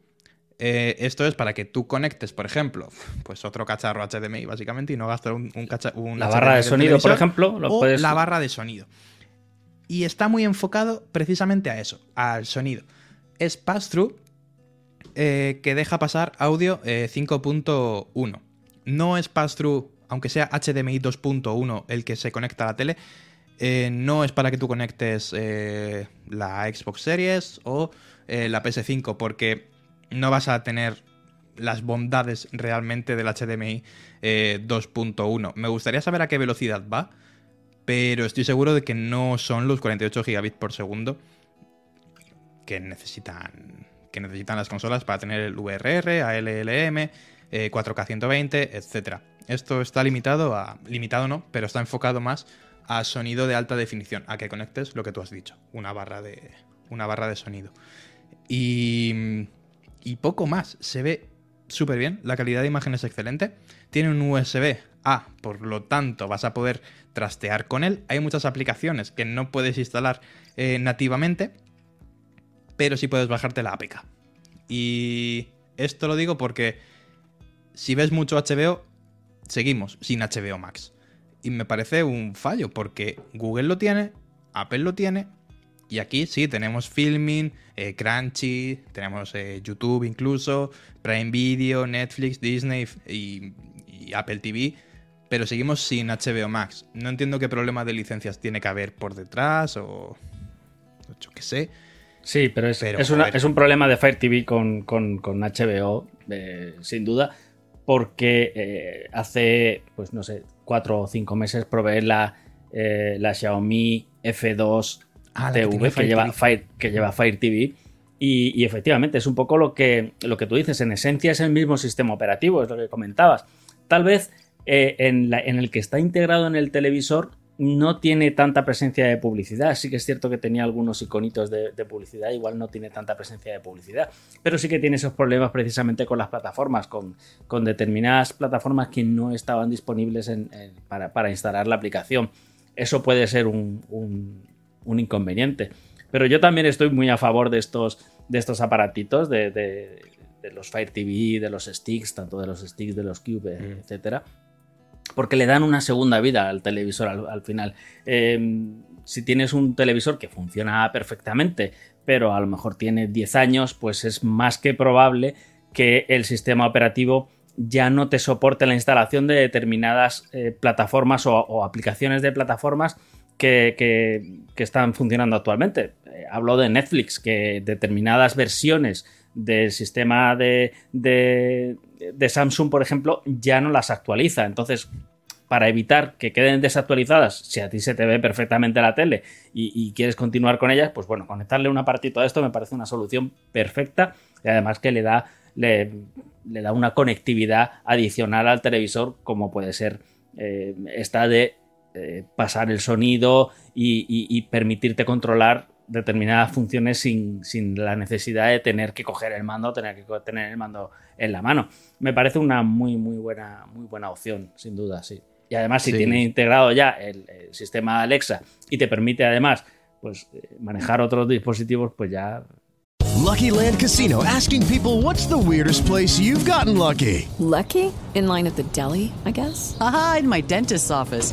Eh, esto es para que tú conectes, por ejemplo, pues otro cacharro HDMI básicamente y no gastar un, un La HDMI barra de sonido, por ejemplo, lo o puedes- la barra de sonido. Y está muy enfocado precisamente a eso, al sonido. Es pass-through eh, que deja pasar audio eh, 5.1. No es pass-through, aunque sea HDMI 2.1 el que se conecta a la tele. eh, no es para que tú conectes eh, la Xbox Series o eh, la PS5, porque no vas a tener las bondades realmente del HDMI eh, 2.1. Me gustaría saber a qué velocidad va, pero estoy seguro de que no son los 48 gigabits por segundo que necesitan, que necesitan las consolas para tener el VRR, ALLM, eh, 4K 120, etc. Esto está limitado a. limitado no, pero está enfocado más a sonido de alta definición, a que conectes lo que tú has dicho, una barra de, una barra de sonido. Y, y poco más, se ve súper bien, la calidad de imagen es excelente, tiene un USB A, por lo tanto vas a poder trastear con él. Hay muchas aplicaciones que no puedes instalar eh, nativamente, pero sí puedes bajarte la APK. Y esto lo digo porque si ves mucho HBO, seguimos sin HBO Max. Y me parece un fallo porque Google lo tiene, Apple lo tiene, y aquí sí tenemos Filming, eh, Crunchy, tenemos eh, YouTube incluso, Prime Video, Netflix, Disney y, y Apple TV, pero seguimos sin HBO Max. No entiendo qué problema de licencias tiene que haber por detrás o... yo qué sé. Sí, pero es, Pero, es, una- joder. es un problema de Fire TV con, con- con HBO, eh, sin duda, porque hace, pues no sé, cuatro o cinco meses probé la, la Xiaomi F2 Ah, que TV que, lleva. Fire, que lleva Fire TV. Y, y efectivamente, es un poco lo que, lo que tú dices. En esencia es el mismo sistema operativo, es lo que comentabas. Tal vez eh, en, la- en el que está integrado en el televisor no tiene tanta presencia de publicidad. Sí que es cierto que tenía algunos iconitos de, de publicidad, igual no tiene tanta presencia de publicidad. Pero sí que tiene esos problemas precisamente con las plataformas, con, con determinadas plataformas que no estaban disponibles en- en- para, para instalar la aplicación. Eso puede ser un, un- un inconveniente. Pero yo también estoy muy a favor de estos, de estos aparatitos, de, de- de los Fire TV, de los sticks, tanto de los sticks, de los Cube, Mm. etcétera porque le dan una segunda vida al televisor al, al final. Eh, si tienes un televisor que funciona perfectamente, pero a lo mejor tiene 10 años, pues es más que probable que el sistema operativo ya no te soporte la instalación de determinadas eh, plataformas o, o aplicaciones de plataformas que, están funcionando actualmente. Eh, hablo de Netflix, que determinadas versiones del sistema de, de- de Samsung, por ejemplo, ya no las actualiza. Entonces, para evitar que queden desactualizadas, si a ti se te ve perfectamente la tele y, quieres continuar con ellas, pues bueno, conectarle un apartito a esto me parece una solución perfecta y además que le da, le, le da una conectividad adicional al televisor, como puede ser eh, esta de eh, pasar el sonido y, y- y permitirte controlar determinadas funciones sin, sin la necesidad de tener que coger el mando, tener que tener el mando en la mano. Me parece una muy, muy buena, muy buena opción, sin duda, sí. Y además, si Sí. tiene integrado ya el, el sistema Alexa y te permite además pues, eh, manejar otros dispositivos, pues ya Lucky Land Casino asking people what's the weirdest place you've gotten lucky? Lucky? In line at the deli, I guess? Aha, in my dentist's office.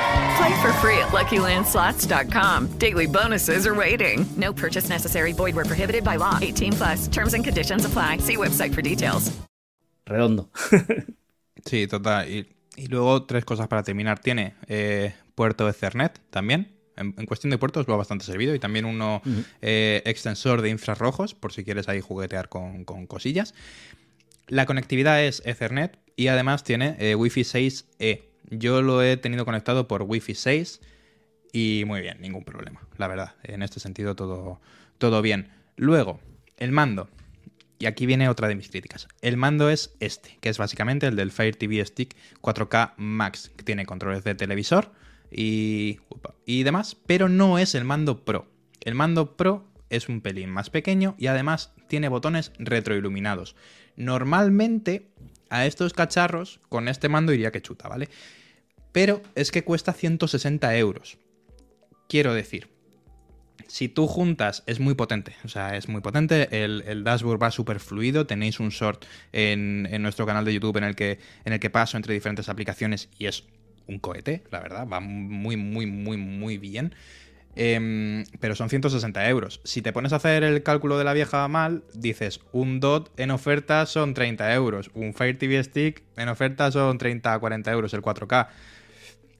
Play for free at LuckyLandSlots.com. Daily bonuses are waiting. No purchase necessary. Void where prohibited by law. 18 plus. Terms and conditions apply. See website for details. redondo. [laughs] Sí, total. Y, y luego tres cosas para terminar. Tiene eh, puerto Ethernet también. En, en cuestión de puertos va bastante servido. Y también uno Ujú. eh, extensor de infrarrojos, por si quieres ahí juguetear con, con cosillas. La conectividad es Ethernet y además tiene eh, Wi-Fi 6E. Yo lo he tenido conectado por Wi-Fi 6 y muy bien, ningún problema, la verdad. En este sentido todo, todo bien. Luego, el mando. Y aquí viene otra de mis críticas. El mando es este, que es básicamente el del Fire TV Stick 4K Max, que tiene controles de televisor y, y demás, pero no es el mando Pro. El mando Pro es un pelín más pequeño y además tiene botones retroiluminados. Normalmente a estos cacharros con este mando iría que chuta, ¿vale? Pero es que cuesta 160 euros. Quiero decir, si tú juntas, es muy potente, o sea, es muy potente, el, dashboard va súper fluido, tenéis un short en, nuestro canal de YouTube en el, que, paso entre diferentes aplicaciones y es un cohete, la verdad, va muy, muy, muy, muy bien. Eh, pero son 160 euros. Si te pones a hacer el cálculo de la vieja mal, dices, un DOT en oferta son 30 euros, un Fire TV Stick en oferta son 30 40 euros, el 4K.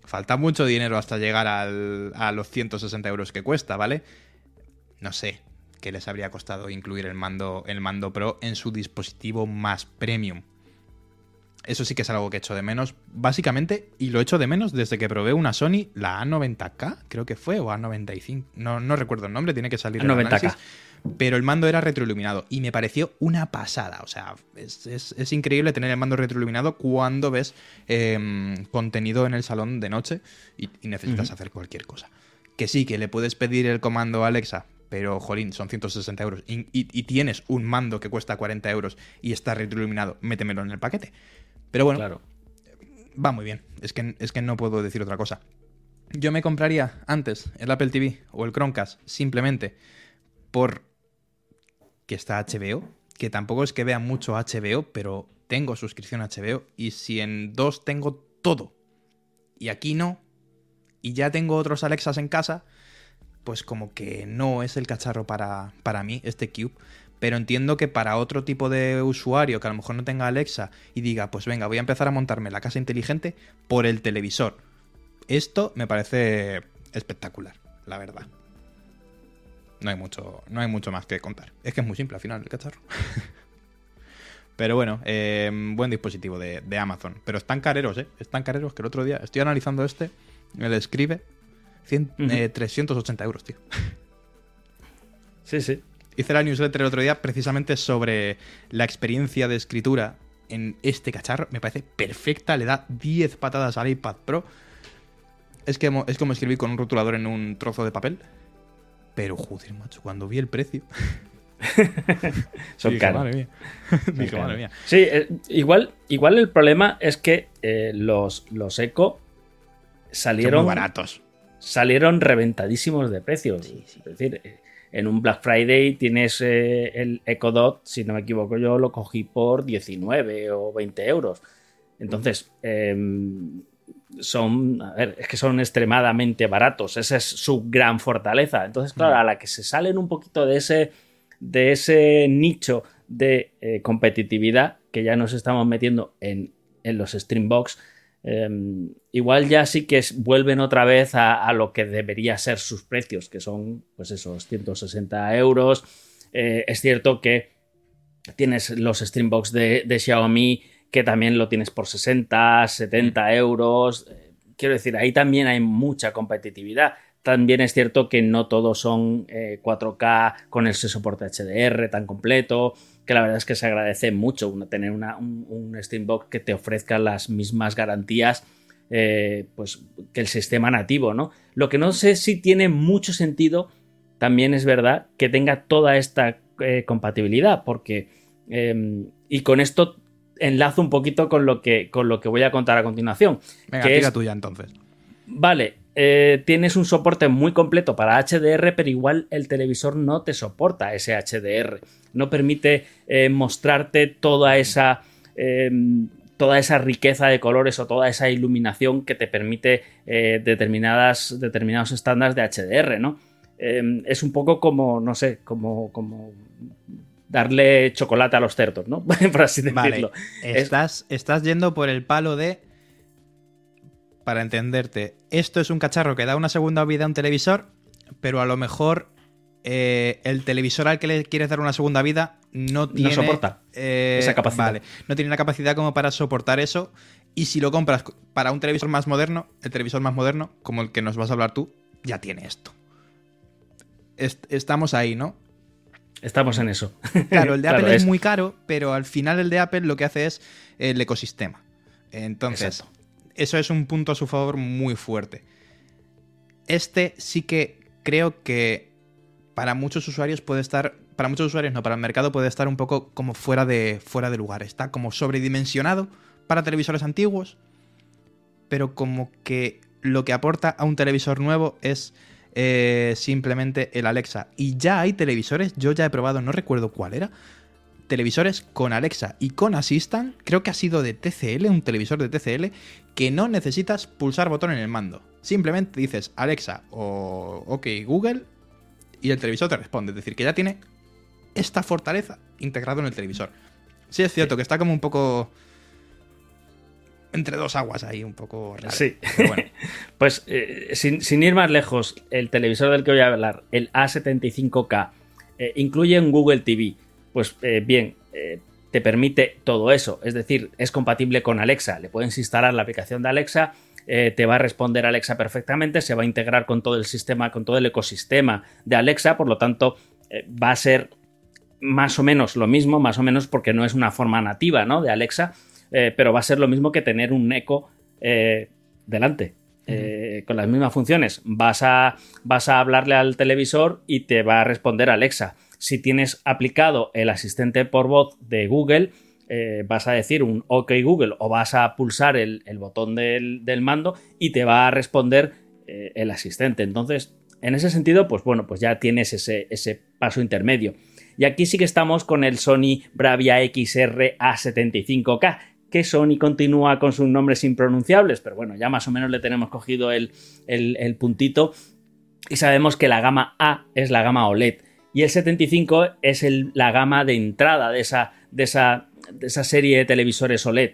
Falta mucho dinero hasta llegar al, a los 160 euros que cuesta, ¿vale? No sé qué les habría costado incluir el mando, el mando Pro en su dispositivo más premium. Eso sí que es algo que echo de menos, básicamente, y lo echo de menos desde que probé una Sony, la A90K, creo que fue, o A95, no, no recuerdo el nombre, tiene que salir A90K. el análisis, pero el mando era retroiluminado y me pareció una pasada, o sea, es, es, es increíble tener el mando retroiluminado cuando ves eh, contenido en el salón de noche y, y necesitas uh -huh. hacer cualquier cosa. Que sí, que le puedes pedir el comando a Alexa, pero jolín, son 160 euros y, y, y tienes un mando que cuesta 40 euros y está retroiluminado, métemelo en el paquete. Pero bueno, claro. va muy bien. Es que, es que no puedo decir otra cosa. Yo me compraría antes el Apple TV o el Chromecast simplemente por que está HBO, que tampoco es que vea mucho HBO, pero tengo suscripción a HBO y si en dos tengo todo y aquí no, y ya tengo otros Alexas en casa, pues como que no es el cacharro para, para mí, este Cube pero entiendo que para otro tipo de usuario que a lo mejor no tenga Alexa y diga, pues venga, voy a empezar a montarme la casa inteligente por el televisor. Esto me parece espectacular, la verdad. No hay mucho, no hay mucho más que contar. Es que es muy simple al final el cacharro. [laughs] pero bueno, eh, buen dispositivo de, de, Amazon. Pero están careros, ¿eh? Están careros que el otro día estoy analizando este, el escribe, 100, uh -huh. eh, 380 euros, tío. sí, sí hice la newsletter el otro día precisamente sobre la experiencia de escritura en este cacharro. Me parece perfecta, le da 10 patadas al iPad Pro. Es, que, es como escribir con un rotulador en un trozo de papel. Pero joder, macho, cuando vi el precio. [laughs] Son caros. Madre mía. [laughs] Dije, madre mía. Sí, eh, igual, igual el problema es que eh, los, los Eco salieron. Son muy baratos. Salieron reventadísimos de precios. Sí, sí. Es decir, eh, en un Black Friday tienes eh, el Echo Dot, si no me equivoco, yo lo cogí por 19 o 20 euros. Entonces, eh, son, a ver, es que son extremadamente baratos. Esa es su gran fortaleza. Entonces, claro, a la que se salen un poquito de ese, de ese nicho de eh, competitividad que ya nos estamos metiendo en, en los Streambox, eh, igual ya sí que es, vuelven otra vez a, a, lo que debería ser sus precios, que son pues esos 160 euros. Eh, es cierto que tienes los Streambox de, de, Xiaomi que también lo tienes por 60, 70 euros. Eh, quiero decir, ahí también hay mucha competitividad. También es cierto que no todos son eh, 4K con ese soporte HDR tan completo, que la verdad es que se agradece mucho tener una, un, un Steambox que te ofrezca las mismas garantías eh, pues, que el sistema nativo, ¿no? Lo que no sé si tiene mucho sentido, también es verdad, que tenga toda esta eh, compatibilidad, porque... Eh, y con esto enlazo un poquito con lo que, con lo que voy a contar a continuación. Venga, que tira es, tuya entonces. Vale, eh, tienes un soporte muy completo para HDR, pero igual el televisor no te soporta ese HDR. No permite eh, mostrarte toda esa. Eh, toda esa riqueza de colores o toda esa iluminación que te permite eh, determinadas, determinados estándares de HDR, ¿no? Eh, es un poco como, no sé, como, como darle chocolate a los cerdos, ¿no? [laughs] por así decirlo. Vale. Estás, es... estás yendo por el palo de para entenderte, esto es un cacharro que da una segunda vida a un televisor, pero a lo mejor eh, el televisor al que le quieres dar una segunda vida no tiene. No soporta eh, esa capacidad. Vale, no tiene la capacidad como para soportar eso. Y si lo compras para un televisor más moderno, el televisor más moderno, como el que nos vas a hablar tú, ya tiene esto. Est estamos ahí, ¿no? Estamos en eso. Claro, el de [laughs] Apple es, es- muy caro, pero al final el de Apple lo que hace es el ecosistema. Entonces, eso es un punto a su favor muy fuerte. Este sí que creo que para muchos usuarios puede estar. Para muchos usuarios, no, para el mercado puede estar un poco como fuera de, fuera de lugar. Está como sobredimensionado para televisores antiguos, pero como que lo que aporta a un televisor nuevo es eh, simplemente el Alexa. Y ya hay televisores, yo ya he probado, no recuerdo cuál era, televisores con Alexa y con Assistant, creo que ha sido de TCL, un televisor de TCL, que no necesitas pulsar botón en el mando. Simplemente dices Alexa o OK Google y el televisor te responde. Es decir, que ya tiene esta fortaleza integrado en el televisor. Sí es cierto que está como un poco entre dos aguas ahí, un poco raro. Sí. Pero bueno. [laughs] pues eh, sin, sin ir más lejos, el televisor del que voy a hablar, el A75K, eh, incluye un Google TV. Pues eh, bien, te permite todo eso. Es decir, es compatible con Alexa. Le puedes instalar la aplicación de Alexa. Eh, te va a responder Alexa perfectamente, se va a integrar con todo el sistema, con todo el ecosistema de Alexa, por lo tanto, eh, va a ser más o menos lo mismo, más o menos porque no es una forma nativa ¿no? de Alexa, eh, pero va a ser lo mismo que tener un eco delante. eh, con las mismas funciones. Vas a, vas a hablarle al televisor y te va a responder Alexa. Si tienes aplicado el asistente por voz de Google, eh, vas a decir un OK Google o vas a pulsar el, botón del, mando y te va a responder eh, el asistente. Entonces, en ese sentido, pues bueno, pues ya tienes ese, paso intermedio. Y aquí sí que estamos con el Sony Bravia XR A75K, que Sony continúa con sus nombres impronunciables, pero bueno, ya más o menos le tenemos cogido el, puntito y sabemos que la gama A es la gama OLED y el 75 es la gama de entrada de esa, de esa serie de televisores OLED.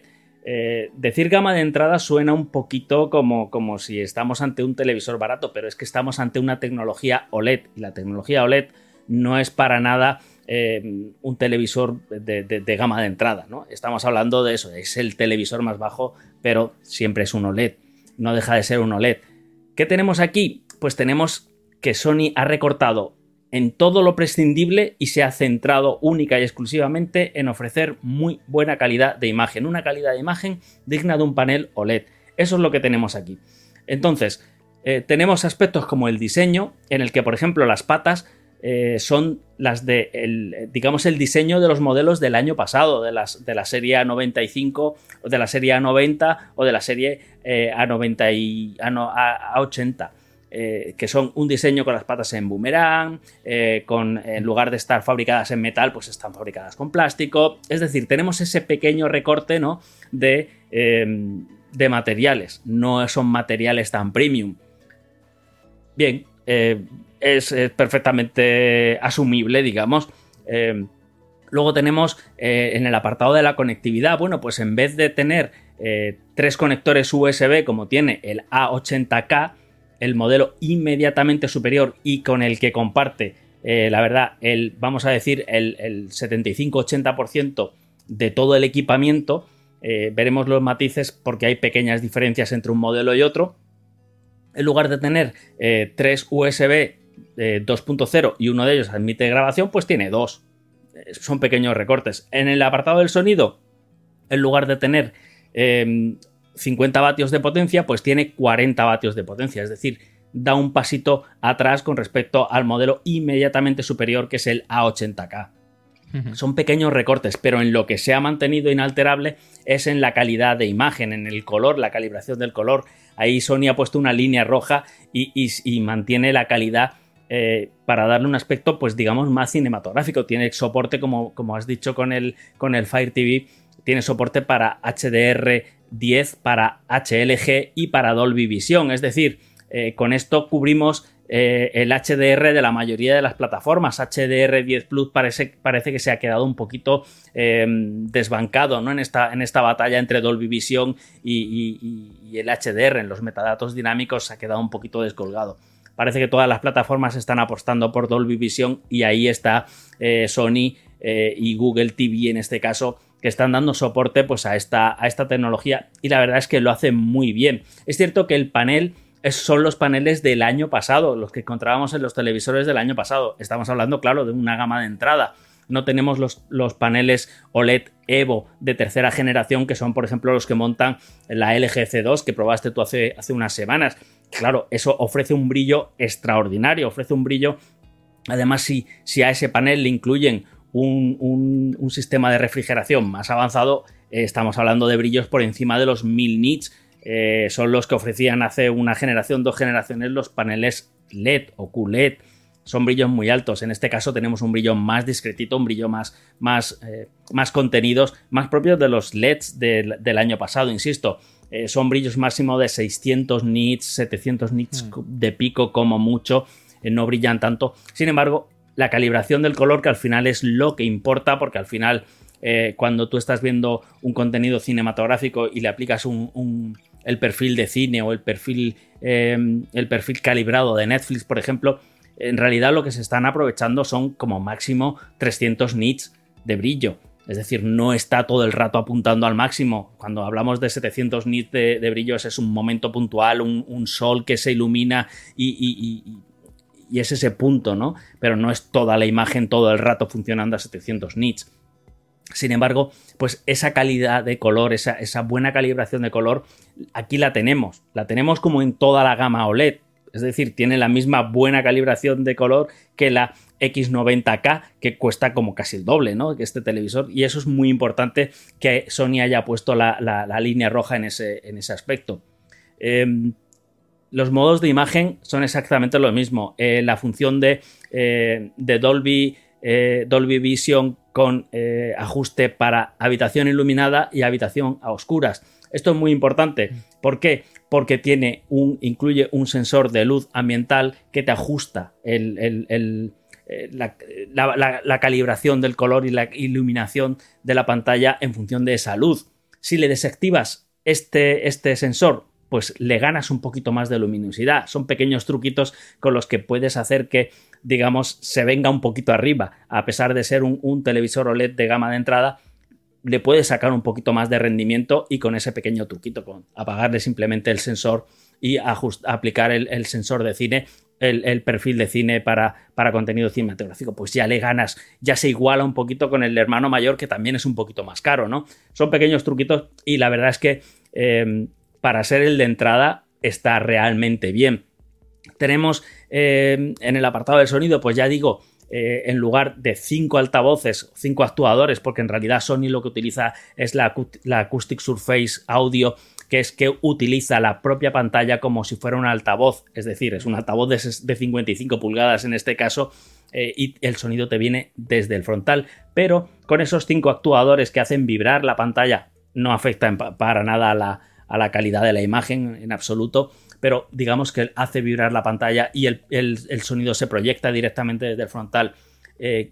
Eh, decir gama de entrada suena un poquito como, como si estamos ante un televisor barato, pero es que estamos ante una tecnología OLED y la tecnología OLED no es para nada eh, un televisor de, de- de gama de entrada, ¿no? Estamos hablando de eso, es el televisor más bajo, pero siempre es un OLED, no deja de ser un OLED. ¿Qué tenemos aquí? Pues tenemos que Sony ha recortado en todo lo prescindible y se ha centrado única y exclusivamente en ofrecer muy buena calidad de imagen, una calidad de imagen digna de un panel OLED. Eso es lo que tenemos aquí. Entonces, eh, tenemos aspectos como el diseño, en el que, por ejemplo, las patas eh, son las de, el, digamos, el diseño de los modelos del año pasado, de, las, de la serie A95, o de la serie A90 o de la serie eh, A90 y A, no- A- A80. Eh, que son un diseño con las patas en boomerang, eh, con, en lugar de estar fabricadas en metal, pues están fabricadas con plástico. Es decir, tenemos ese pequeño recorte ¿no? de, eh, de materiales. No son materiales tan premium. Bien, eh, es, perfectamente asumible, digamos. Eh, luego tenemos en el apartado de la conectividad, bueno, pues en vez de tener tres conectores USB como tiene el A80K, el modelo inmediatamente superior y con el que comparte, eh, la verdad, el, vamos a decir, el, el 75-80% de todo el equipamiento, eh, veremos los matices porque hay pequeñas diferencias entre un modelo y otro. En lugar de tener eh, tres USB eh, 2.0 y uno de ellos admite grabación, pues tiene dos. Son pequeños recortes. En el apartado del sonido, en lugar de tener 50 vatios de potencia, pues tiene 40 vatios de potencia. Es decir, da un pasito atrás con respecto al modelo inmediatamente superior que es el A80K. Son pequeños recortes, pero en lo que se ha mantenido inalterable es en la calidad de imagen, en el color, la calibración del color. Ahí Sony ha puesto una línea roja y, y- y mantiene la calidad eh, para darle un aspecto, pues digamos, más cinematográfico. Tiene soporte, como, como has dicho con el, con el Fire TV, tiene soporte para HDR10, para HLG y para Dolby Vision. Es decir, eh, con esto cubrimos eh, el HDR de la mayoría de las plataformas. HDR10 Plus parece, parece que se ha quedado un poquito eh, desbancado ¿no? en, esta, en esta batalla entre Dolby Vision y, el HDR. En los metadatos dinámicos se ha quedado un poquito descolgado. Parece que todas las plataformas están apostando por Dolby Vision y ahí está Sony y Google TV en este caso que están dando soporte pues, a, esta, a esta tecnología y la verdad es que lo hacen muy bien. Es cierto que el panel son los paneles del año pasado, los que encontrábamos en los televisores del año pasado. Estamos hablando, claro, de una gama de entrada. No tenemos los, los paneles OLED Evo de tercera generación, que son, por ejemplo, los que montan la LG C2 que probaste tú hace, hace unas semanas. Claro, eso ofrece un brillo extraordinario, ofrece un brillo. Además, si, si a ese panel le incluyen un, un, sistema de refrigeración más avanzado, eh, estamos hablando de brillos por encima de los 1000 nits eh, son los que ofrecían hace una generación, dos generaciones, los paneles LED o QLED. Son brillos muy altos. En este caso tenemos un brillo más discretito, un brillo más, más, eh, más contenidos, más propios de los LEDs del, año pasado, insisto. Eh, son brillos máximo de 600 nits, 700 nits mm. de pico como mucho. no brillan tanto. Sin embargo, la calibración del color, que al final es lo que importa, porque al final cuando tú estás viendo un contenido cinematográfico y le aplicas un, el perfil de cine o el perfil, em, el perfil calibrado de Netflix, por ejemplo, en realidad lo que se están aprovechando son como máximo 300 nits de brillo. Es decir, no está todo el rato apuntando al máximo. Cuando hablamos de 700 nits de, de brillo, es un momento puntual, un, sol que se ilumina y, es ese punto, ¿no? Pero no es toda la imagen todo el rato funcionando a 700 nits. Sin embargo, pues esa calidad de color, esa, esa, buena calibración de color, aquí la tenemos. La tenemos como en toda la gama OLED. Es decir, tiene la misma buena calibración de color que la X90K, que cuesta como casi el doble, ¿no? Que este televisor. Y eso es muy importante que Sony haya puesto la, línea roja en ese, en ese aspecto. Em, los modos de imagen son exactamente lo mismo. Eh, la función de, eh, Dolby, eh, Dolby Vision con ajuste para habitación iluminada y habitación a oscuras. Esto es muy importante. ¿Por qué? Porque tiene un, incluye un sensor de luz ambiental que te ajusta eh, la, calibración del color y la iluminación de la pantalla en función de esa luz. Si le desactivas este, este sensor, pues le ganas un poquito más de luminosidad. Son pequeños truquitos con los que puedes hacer que digamos, se venga un poquito arriba, a pesar de ser un, televisor OLED de gama de entrada, le puedes sacar un poquito más de rendimiento y con ese pequeño truquito, con apagarle simplemente el sensor y aplicar el, sensor de cine, el, perfil de cine para, para, contenido cinematográfico, pues ya le ganas, ya se iguala un poquito con el hermano mayor, que también es un poquito más caro, ¿no? Son pequeños truquitos y la verdad es que eh, para ser el de entrada está realmente bien. Tenemos eh, en el apartado del sonido, pues ya digo, eh, en lugar de cinco altavoces, cinco actuadores, porque en realidad Sony lo que utiliza es la, Acoustic Surface Audio, que es que utiliza la propia pantalla como si fuera un altavoz, es decir, es un altavoz de, 55 pulgadas en este caso, eh, y el sonido te viene desde el frontal, pero con esos cinco actuadores que hacen vibrar la pantalla, no afecta para nada a la calidad de la imagen en absoluto pero digamos que hace vibrar la pantalla y el, sonido se proyecta directamente desde el frontal. Eh,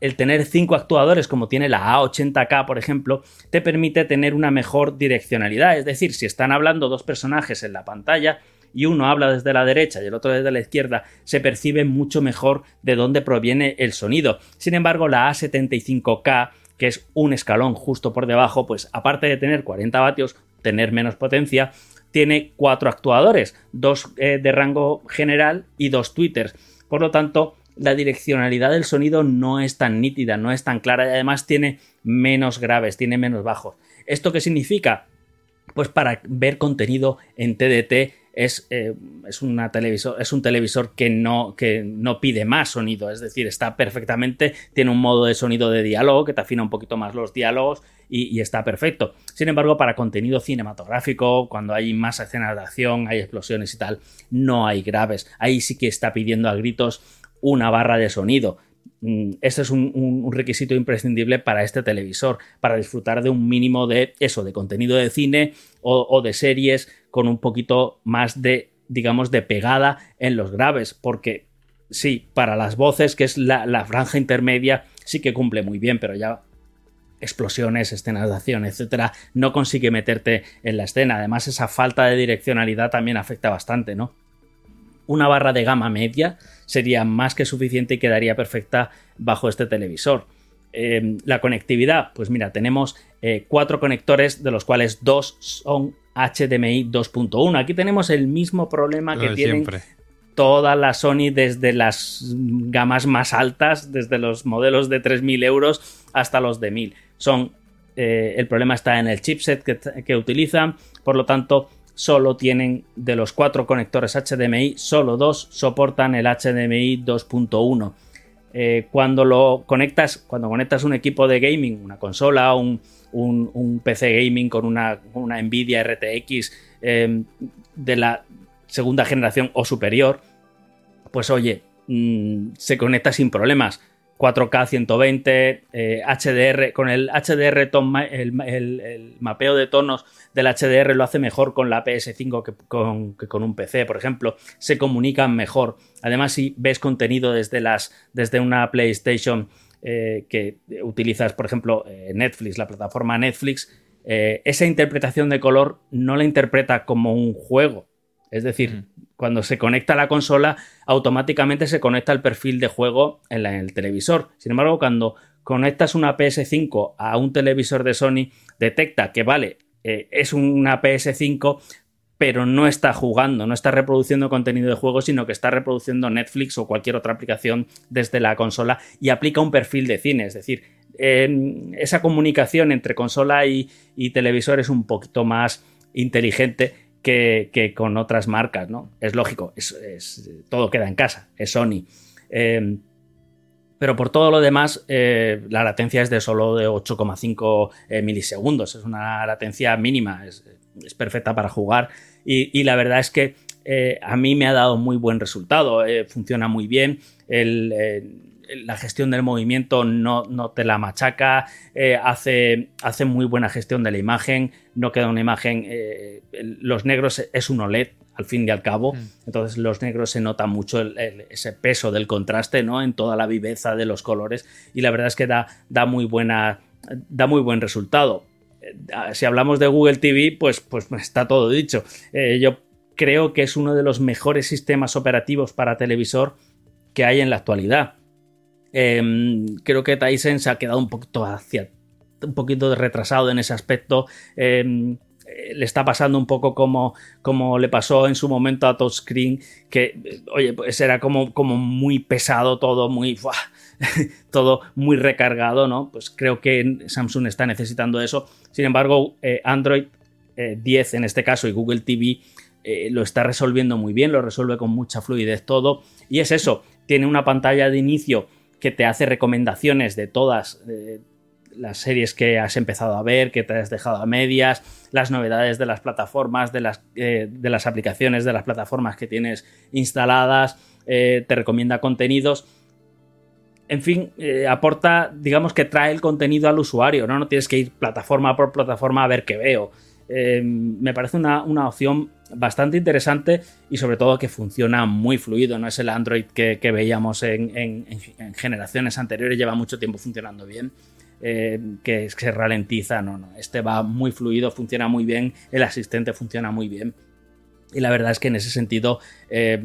el tener cinco actuadores como tiene la A80K, por ejemplo, te permite tener una mejor direccionalidad. Es decir, si están hablando dos personajes en la pantalla y uno habla desde la derecha y el otro desde la izquierda, se percibe mucho mejor de dónde proviene el sonido. Sin embargo, la A75K, que es un escalón justo por debajo, pues aparte de tener 40 vatios, tener menos potencia, tiene cuatro actuadores, dos eh, de rango general y dos twitters. Por lo tanto, la direccionalidad del sonido no es tan nítida, no es tan clara y además tiene menos graves, tiene menos bajos. ¿Esto qué significa? Pues para ver contenido en TDT es, eh, es, una televisor, es un televisor que no, que no pide más sonido, es decir, está perfectamente, tiene un modo de sonido de diálogo que te afina un poquito más los diálogos y, está perfecto. Sin embargo, para contenido cinematográfico, cuando hay más escenas de acción, hay explosiones y tal, no hay graves. Ahí sí que está pidiendo a gritos una barra de sonido. Mm, ese es un, requisito imprescindible para este televisor, para disfrutar de un mínimo de eso, de contenido de cine o, de series con un poquito más de, digamos, de pegada en los graves, porque sí, para las voces, que es la franja intermedia, sí que cumple muy bien, pero ya explosiones, escenas de acción, etcétera, no consigue meterte en la escena. Además, esa falta de direccionalidad también afecta bastante, ¿no? Una barra de gama media sería más que suficiente y quedaría perfecta bajo este televisor. Em, la conectividad, pues mira, tenemos eh, cuatro conectores, de los cuales dos son HDMI 2.1. Aquí tenemos el mismo problema Lo que tienen siempre. todas las Sony desde las gamas más altas, desde los modelos de 3.000 euros hasta los de 1.000. Son, eh, el problema está en el chipset que, utilizan, por lo tanto, solo tienen de los cuatro conectores HDMI, solo dos soportan el HDMI 2.1. Eh, cuando lo conectas, cuando conectas un equipo de gaming, una consola, un, PC gaming con una, Nvidia RTX eh, de la segunda generación o superior, pues oye, mm, se conecta sin problemas. 4K 120, eh, HDR, con el HDR, ton el- el mapeo de tonos del HDR lo hace mejor con la PS5 que con, que con un PC, por ejemplo, se comunican mejor. Además, si ves contenido desde, las, desde una PlayStation eh, que utilizas, por ejemplo, eh, Netflix, la plataforma Netflix, eh, esa interpretación de color no la interpreta como un juego. Es decir, cuando se conecta a la consola, automáticamente se conecta el perfil de juego en, la- en el televisor. Sin embargo, cuando conectas una PS5 a un televisor de Sony, detecta que, vale, eh, es una PS5, pero no está jugando, no está reproduciendo contenido de juego, sino que está reproduciendo Netflix o cualquier otra aplicación desde la consola y aplica un perfil de cine. Es decir, eh, esa comunicación entre consola y, y televisor es un poquito más inteligente que, con otras marcas, ¿no? Es lógico, es, todo queda en casa, es Sony. Eh, pero por todo lo demás, eh, la latencia es de solo de 8,5 eh, milisegundos. Es una latencia mínima, es, perfecta para jugar. Y, la verdad es que eh, a mí me ha dado muy buen resultado. funciona muy bien. La gestión del movimiento no, no te la machaca. eh, hace, hace muy buena gestión de la imagen. No queda una imagen. eh, los negros es un OLED, al fin y al cabo. Entonces, los negros se nota mucho el- el- ese peso del contraste, ¿no? En toda la viveza de los colores. Y la verdad es que da, da muy buena. Da muy buen resultado. Eh, Si hablamos de Google TV, pues, pues [laughs] está todo dicho. Eh, yo creo que es uno de los mejores sistemas operativos para televisor que hay en la actualidad. Eh, creo que Tyson se ha quedado un poquito hacia un poquito retrasado en ese aspecto. Eh, eh, le está pasando un poco como, como le pasó en su momento a Touchscreen, que, eh, oye, pues era como, como muy pesado todo, muy... [laughs] todo muy recargado, ¿no? Pues creo que Samsung está necesitando eso. Sin embargo, eh, Android eh, 10 en este caso y Google TV eh, lo está resolviendo muy bien, lo resuelve con mucha fluidez todo. Y es eso, tiene una pantalla de inicio que te hace recomendaciones de todas las series que has empezado a ver, que te has dejado a medias, las novedades de las plataformas, de las, eh, de las aplicaciones, de las plataformas que tienes instaladas, eh, te recomienda contenidos. En fin, eh, aporta, digamos que trae el contenido al usuario, ¿no? No tienes que ir plataforma por plataforma a ver qué veo. Me parece una, una opción bastante interesante y sobre todo que funciona muy fluido. No es el Android que, veíamos en, en- en generaciones anteriores, lleva mucho tiempo funcionando bien. eh, que, se ralentiza, no, no. Este va muy fluido, funciona muy bien, el asistente funciona muy bien. Y la verdad es que en ese sentido, eh,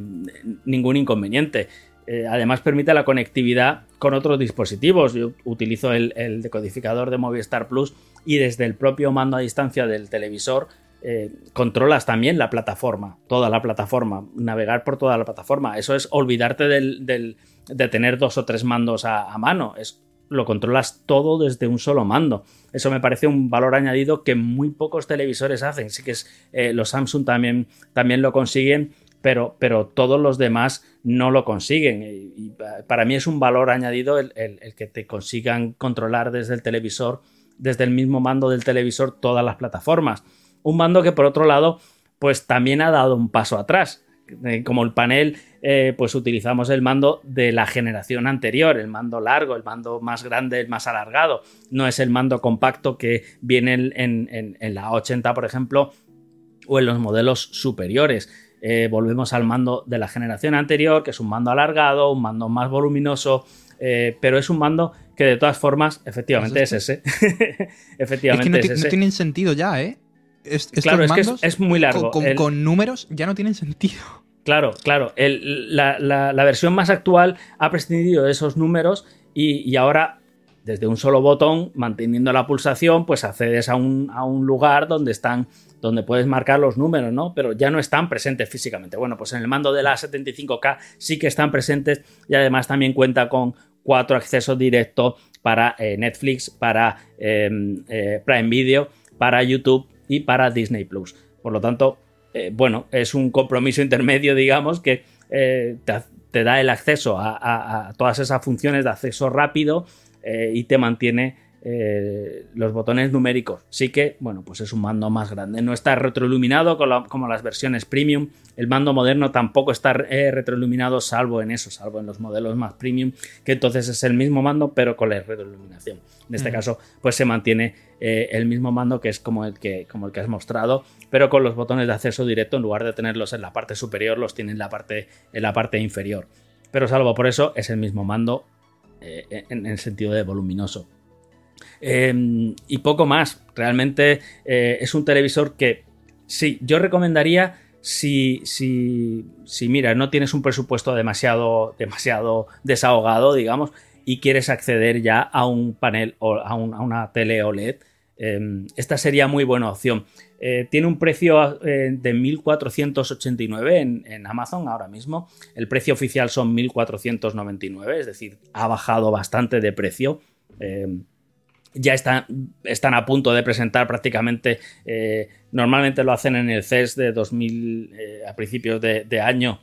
ningún inconveniente. Eh, además permite la conectividad con otros dispositivos. Yo utilizo el decodificador de Movistar Plus y desde el propio mando a distancia del televisor eh, controlas también la plataforma, toda la plataforma, navegar por toda la plataforma. Eso es olvidarte de tener dos o tres mandos a, mano. Es, lo controlas todo desde un solo mando. Eso me parece un valor añadido que muy pocos televisores hacen. Sí que es, eh, los Samsung también, también lo consiguen, pero, pero todos los demás no lo consiguen. Y, para mí es un valor añadido el que te consigan controlar desde el televisor, desde el mismo mando del televisor, todas las plataformas. Un mando que por otro lado, pues también ha dado un paso atrás. Eh, Como el panel, eh, pues utilizamos el mando de la generación anterior, el mando largo, el mando más grande, el más alargado. No es el mando compacto que viene en, en- en- la 80, por ejemplo, o en los modelos superiores. Eh, volvemos al mando de la generación anterior, que es un mando alargado, un mando más voluminoso, eh, pero es un mando que de todas formas, efectivamente es ese. efectivamente [laughs] es que no, es no tienen sentido ya, ¿eh? Es- estos Claro, es que es- muy largo. Con, con- El- con números ya no tienen sentido. [laughs] Claro, claro. El- la, la- la versión más actual ha prescindido de esos números y, y ahora desde un solo botón, manteniendo la pulsación, pues accedes a un, a un lugar donde están donde puedes marcar los números, ¿no? Pero ya no están presentes físicamente. Bueno, pues en el mando de la 75K sí que están presentes y además también cuenta con cuatro accesos directos para eh, Netflix, para em, eh, Prime Video, para YouTube y para Disney Plus. Por lo tanto, eh, bueno, es un compromiso intermedio, digamos, que te, da el acceso a, a, todas esas funciones de acceso rápido y te mantiene eh, los botones numéricos. Sí que, bueno, pues es un mando más grande. No está retroiluminado como las versiones premium. El mando moderno tampoco está eh, retroiluminado, salvo en eso, salvo en los modelos más premium, que entonces es el mismo mando, pero con la retroiluminación. En este caso, pues se mantiene eh, el mismo mando que es como el que, como el que has mostrado, pero con los botones de acceso directo, en lugar de tenerlos en la parte superior, los tiene en la parte, en la parte inferior. Pero salvo por eso, es el mismo mando en el sentido de voluminoso. Em, y poco más. Realmente eh, es un televisor que sí, yo recomendaría si, si, si, mira, no tienes un presupuesto demasiado, demasiado desahogado, digamos, y quieres acceder ya a un panel o a, una tele OLED, em, esta sería muy buena opción. Eh, tiene un precio eh, de 1.489 en, Amazon ahora mismo. El precio oficial son 1.499, es decir, ha bajado bastante de precio. Em, ya están, a punto de presentar prácticamente, eh, normalmente lo hacen en el CES de 2000, eh, a principios de, año,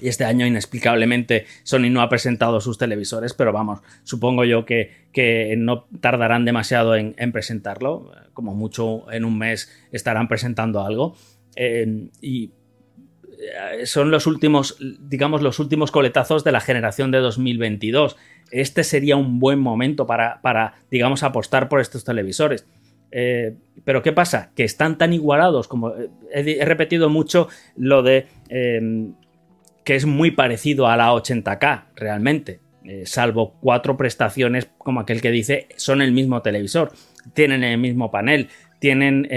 y este año inexplicablemente Sony no ha presentado sus televisores, pero vamos, supongo yo que, que no tardarán demasiado en, presentarlo, como mucho en un mes estarán presentando algo. Eh, y son los últimos, digamos, los últimos coletazos de la generación de 2022 este sería un buen momento para, para digamos, apostar por estos televisores. Eh, pero ¿qué pasa? Que están tan igualados como eh, he, repetido mucho lo de em, que es muy parecido a la 80K realmente, eh, salvo cuatro prestaciones como aquel que dice son el mismo televisor, tienen el mismo panel, tienen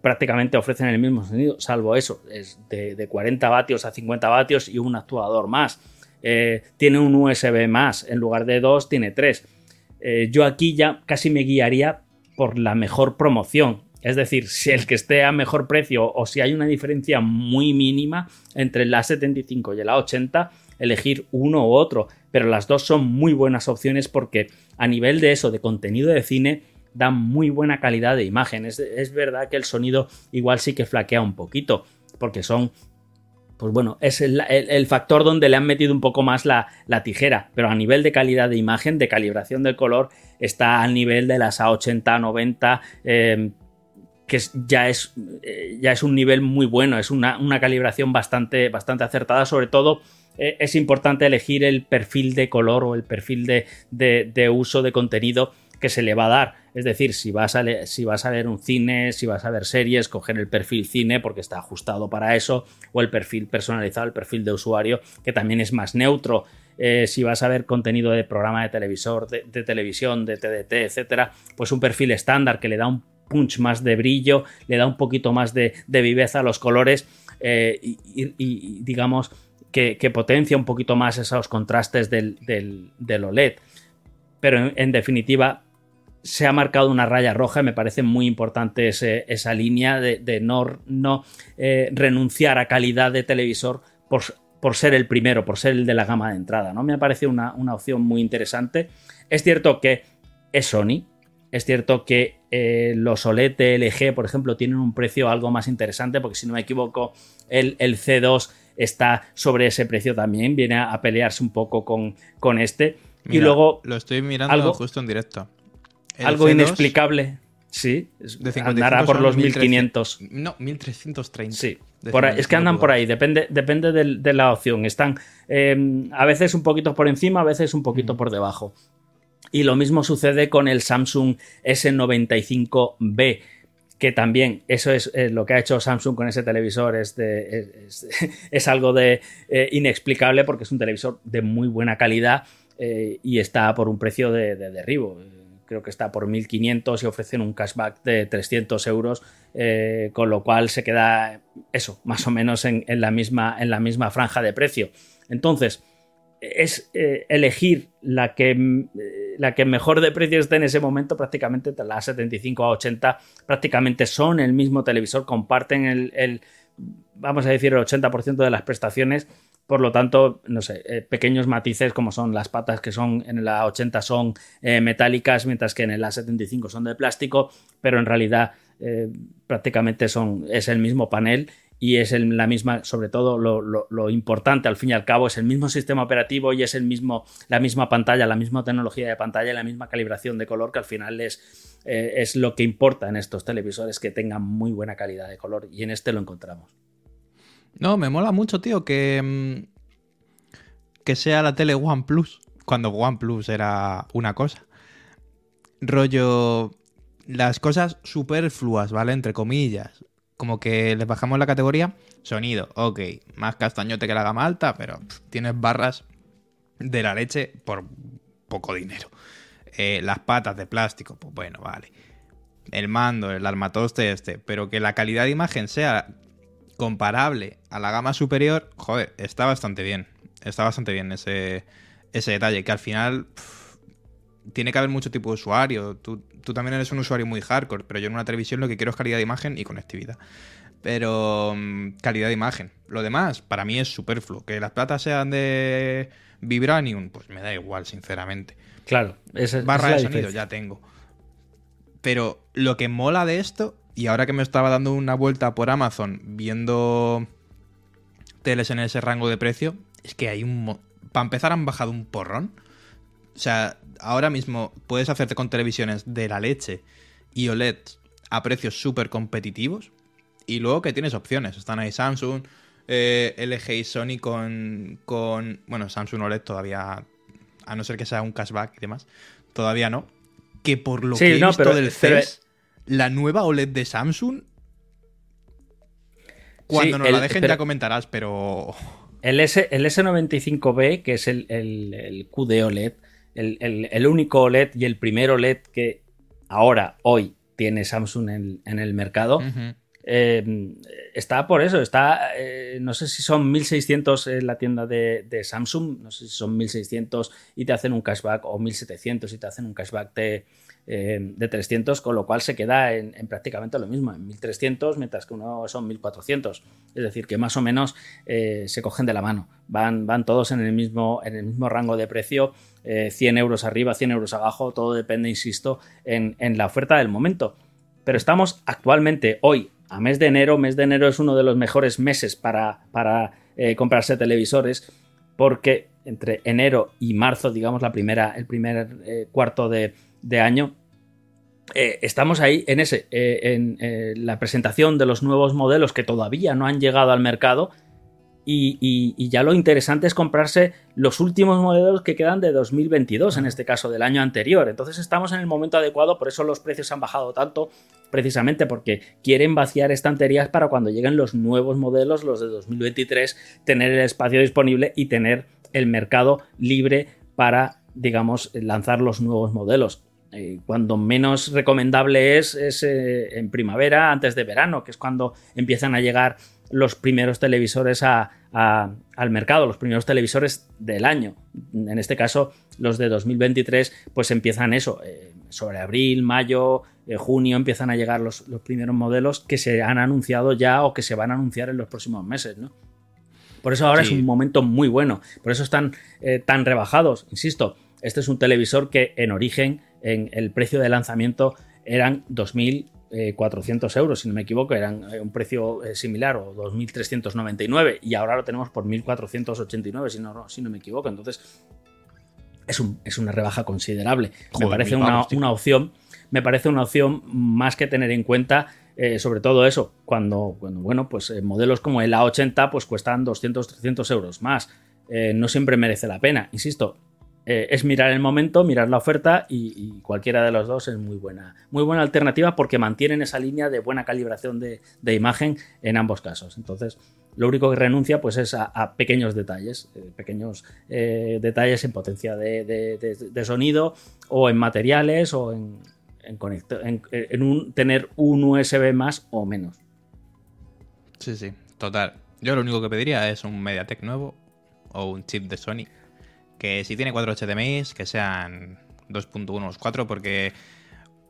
prácticamente ofrecen el mismo sonido, salvo eso, es de, de 40 vatios a 50 vatios y un actuador más. Eh, tiene un USB más, en lugar de dos tiene tres. Eh, yo aquí ya casi me guiaría por la mejor promoción. Es decir, si el que esté a mejor precio o si hay una diferencia muy mínima entre la 75 y la 80, elegir uno u otro. Pero las dos son muy buenas opciones porque a nivel de eso, de contenido de cine, dan muy buena calidad de imagen. Es, es verdad que el sonido igual sí que flaquea un poquito, porque son pues bueno, es el, factor donde le han metido un poco más la, tijera, pero a nivel de calidad de imagen, de calibración del color, está al nivel de las A80, 90, em, que ya, es, eh, ya es un nivel muy bueno, es una, calibración bastante, bastante acertada, sobre todo eh, es importante elegir el perfil de color o el perfil de, de uso de contenido que se le va a dar. Es decir, si vas, a si vas a ver un cine, si vas a ver series, coger el perfil cine porque está ajustado para eso, o el perfil personalizado, el perfil de usuario, que también es más neutro. Eh, si vas a ver contenido de programa de televisor, de, televisión, de TDT, etcétera, pues un perfil estándar que le da un punch más de brillo, le da un poquito más de, viveza a los colores eh, y, digamos que, potencia un poquito más esos contrastes del, del, OLED. Pero en definitiva, se ha marcado una raya roja y me parece muy importante esa línea de, no, no eh, renunciar a calidad de televisor por, por, ser el primero, por ser el de la gama de entrada. ¿no? Me ha parecido una, opción muy interesante. Es cierto que es Sony, es cierto que eh, los OLED LG, por ejemplo, tienen un precio algo más interesante, porque si no me equivoco, el, el C2 está sobre ese precio también, viene a, pelearse un poco con, con este. y luego. Lo estoy mirando justo en directo algo inexplicable. Sí, andará por los 1500. No, 1330. Sí, es que andan por ahí, depende, depende de, la opción. Están em, a veces un poquito por encima, a veces un poquito por debajo. Y lo mismo sucede con el Samsung S95B, que también eso es eh, lo que ha hecho Samsung con ese televisor, es, [laughs] es, algo de eh, inexplicable porque es un televisor de muy buena calidad eh, y está por un precio de derribo creo que está por 1.500 y ofrecen un cashback de 300 euros, con lo cual se queda eso, más o menos en, la misma, en la misma franja de precio. Entonces, es eh, elegir la que, eh, la que mejor de precio esté en ese momento, prácticamente la 75 a 80 prácticamente son el mismo televisor, comparten el, el vamos a decir, el 80% de las prestaciones. Por lo tanto, no sé, eh, pequeños matices como son las patas que son en la 80 son metálicas, mientras que en la 75 son de plástico, pero en realidad prácticamente son, es el mismo panel y es la misma, sobre todo lo importante al fin y al cabo, es el mismo sistema operativo y es el mismo, la misma pantalla, la misma tecnología de pantalla y la misma calibración de color que al final es, eh, es lo que importa en estos televisores, que tengan muy buena calidad de color y en este lo encontramos. No, me mola mucho, tío, que. mm, que sea la tele OnePlus. Cuando OnePlus era una cosa. Rollo. Las cosas superfluas, ¿vale? Entre comillas. Como que les bajamos la categoría. Sonido, ok. Más castañote que la gama alta, pero tienes barras de la leche por poco dinero. Eh, las patas de plástico, pues bueno, vale. El mando, el armatoste este. Pero que la calidad de imagen sea comparable a la gama superior, joder, está bastante bien. Está bastante bien ese, ese detalle, que al final tiene que haber mucho tipo de usuario. Tú, tú también eres un usuario muy hardcore, pero yo en una televisión lo que quiero es calidad de imagen y conectividad. Pero mm, calidad de imagen. Lo demás, para mí es superfluo. Que las platas sean de Vibranium, pues me da igual, sinceramente. Claro, esa, Barra esa de sonido ya tengo. Pero lo que mola de esto, y ahora que me estaba dando una vuelta por Amazon viendo teles en ese rango de precio, es que hay un... Para empezar han bajado un porrón. O sea, ahora mismo puedes hacerte con televisiones de la leche y OLED a precios súper competitivos. Y luego que tienes opciones. Están ahí Samsung, eh, LG y Sony con, con... Bueno, Samsung OLED todavía... A no ser que sea un cashback y demás. Todavía no. Que por lo Sí, que he no, visto pero- del pero- CES, la nueva OLED de Samsung... Cuando Sí, nos la dejen pero- ya comentarás, pero... El, S, el S95B, que es el, el, el QD OLED, el, el- el único OLED y el primer OLED que ahora, hoy, tiene Samsung en, en el mercado, eh, está por eso, está, eh, no sé si son 1600 en la tienda de, de Samsung, no sé si son 1600 y te hacen un cashback o 1700 y te hacen un cashback de, eh, de 300, con lo cual se queda en, en prácticamente lo mismo, en 1300, mientras que uno son 1400. Es decir, que más o menos eh, se cogen de la mano, van, van todos en el, mismo, en el mismo rango de precio, eh, 100 euros arriba, 100 euros abajo, todo depende, insisto, en, la oferta del momento. Pero estamos actualmente, hoy, a mes de enero. Mes de enero es uno de los mejores meses para, eh, comprarse televisores, porque entre enero y marzo, digamos, la primera, el primer eh, cuarto de, año, eh, estamos ahí en ese, en la presentación de los nuevos modelos que todavía no han llegado al mercado. Y, y- y ya lo interesante es comprarse los últimos modelos que quedan de 2022, en este caso del año anterior. Entonces estamos en el momento adecuado, por eso los precios han bajado tanto, precisamente porque quieren vaciar estanterías para cuando lleguen los nuevos modelos, los de 2023, tener el espacio disponible y tener el mercado libre para, digamos, lanzar los nuevos modelos. Eh, cuando menos recomendable es, es eh, en primavera, antes de verano, que es cuando empiezan a llegar los primeros televisores a- a- al mercado, los primeros televisores del año. En este caso, los de 2023, pues empiezan eso, eh, sobre abril, mayo, eh, junio, empiezan a llegar los, los primeros modelos que se han anunciado ya o que se van a anunciar en los próximos meses, ¿no? Por eso ahora Sí. es un momento muy bueno. Por eso están eh, tan rebajados. Insisto, este es un televisor que en origen, en el precio de lanzamiento, eran 2.400 euros, si no me equivoco, eran eh, un precio eh, similar o 2.399 y ahora lo tenemos por 1.489, si no, si no me equivoco. Entonces, es, un- es una rebaja considerable. Joder, me parece una, pavos, una opción. Me parece una opción más que tener en cuenta, eh, sobre todo eso, cuando, cuando, bueno, pues eh, modelos como el A80 pues cuestan 200, 300 euros más. Eh, no siempre merece la pena, insisto. Eh, es mirar el momento, mirar la oferta y, cualquiera de los dos es muy buena, muy buena alternativa porque mantienen esa línea de buena calibración de, imagen en ambos casos. Entonces, lo único que renuncia pues es a, pequeños detalles, eh, pequeños eh, detalles en potencia de, sonido o en materiales o en, en, tener un USB más o menos. Sí, sí, total. Yo lo único que pediría es un MediaTek nuevo o un chip de Sony que si tiene 4 HDMI, que sean 2.1 los 4, porque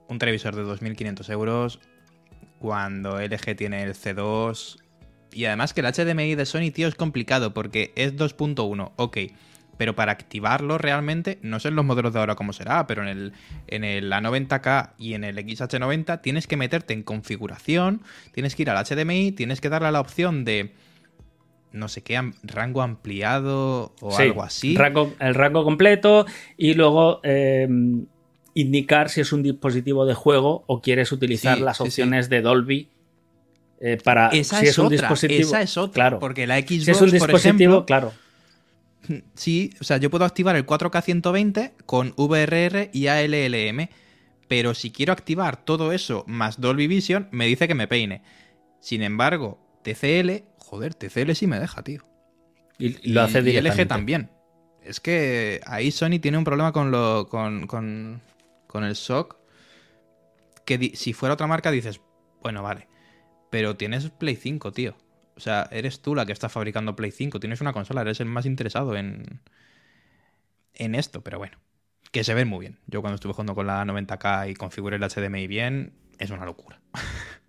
un televisor de 2.500 euros, cuando LG tiene el C2... Y además que el HDMI de Sony, tío, es complicado porque es 2.1, ok. Pero para activarlo realmente, no sé en los modelos de ahora cómo será, pero en el, en el A90K y en el XH90 tienes que meterte en configuración, tienes que ir al HDMI, tienes que darle a la opción de no sé qué, rango ampliado o Sí, algo así. rango- el rango completo y luego eh, indicar si es un dispositivo de juego o quieres utilizar Sí, las sí. opciones de Dolby eh, para Esa si es es un otra, dispositivo. esa es otra, claro. porque la Xbox, si es un por dispositivo, ejemplo, claro. [laughs] Sí, o sea, yo puedo activar el 4K 120 con VRR y ALLM, pero si quiero activar todo eso más Dolby Vision, me dice que me peine. Sin embargo, TCL, joder, TCL sí me deja, tío. Y, y lo hace y directamente. LG también. Es que ahí Sony tiene un problema con lo con, con, con el SOC. Que si fuera otra marca dices, bueno, vale. Pero tienes Play 5, tío. O sea, eres tú la que está fabricando Play 5. Tienes una consola, eres el más interesado en, en esto, pero bueno. Que se ven muy bien. Yo cuando estuve jugando con la 90K y configuré el HDMI bien, es una locura. [laughs]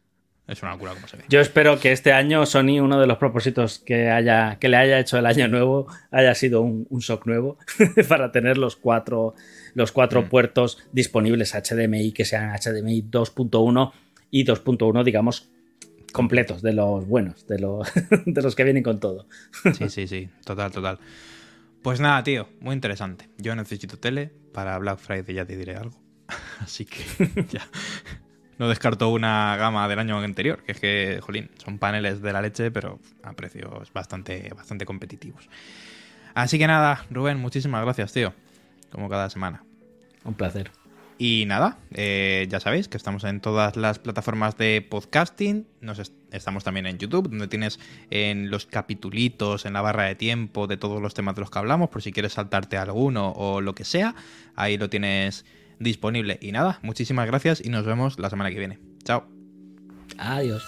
es una locura como se ve. Yo espero que este año Sony, uno de los propósitos que, haya, que le haya hecho el año nuevo, haya sido un, un SOC nuevo [laughs] para tener los cuatro, los cuatro Mm. puertos disponibles HDMI que sean HDMI 2.1 y 2.1, digamos, completos, de los buenos, de los, [laughs] de los que vienen con todo. Sí, sí, sí, total, total. Pues nada, tío, muy interesante. Yo necesito tele, para Black Friday ya te diré algo. [laughs] Así que ya. No descarto una gama del año anterior, que es que, jolín, son paneles de la leche, pero a precios bastante, bastante competitivos. Así que nada, Rubén, muchísimas gracias, tío. Como cada semana. Un placer. Y nada, eh, ya sabéis que estamos en todas las plataformas de podcasting. Nos est- estamos también en YouTube, donde tienes en los capitulitos, en la barra de tiempo de todos los temas de los que hablamos, por si quieres saltarte alguno o lo que sea. Ahí lo tienes disponible. Y nada, muchísimas gracias y nos vemos la semana que viene. Chao. Adiós.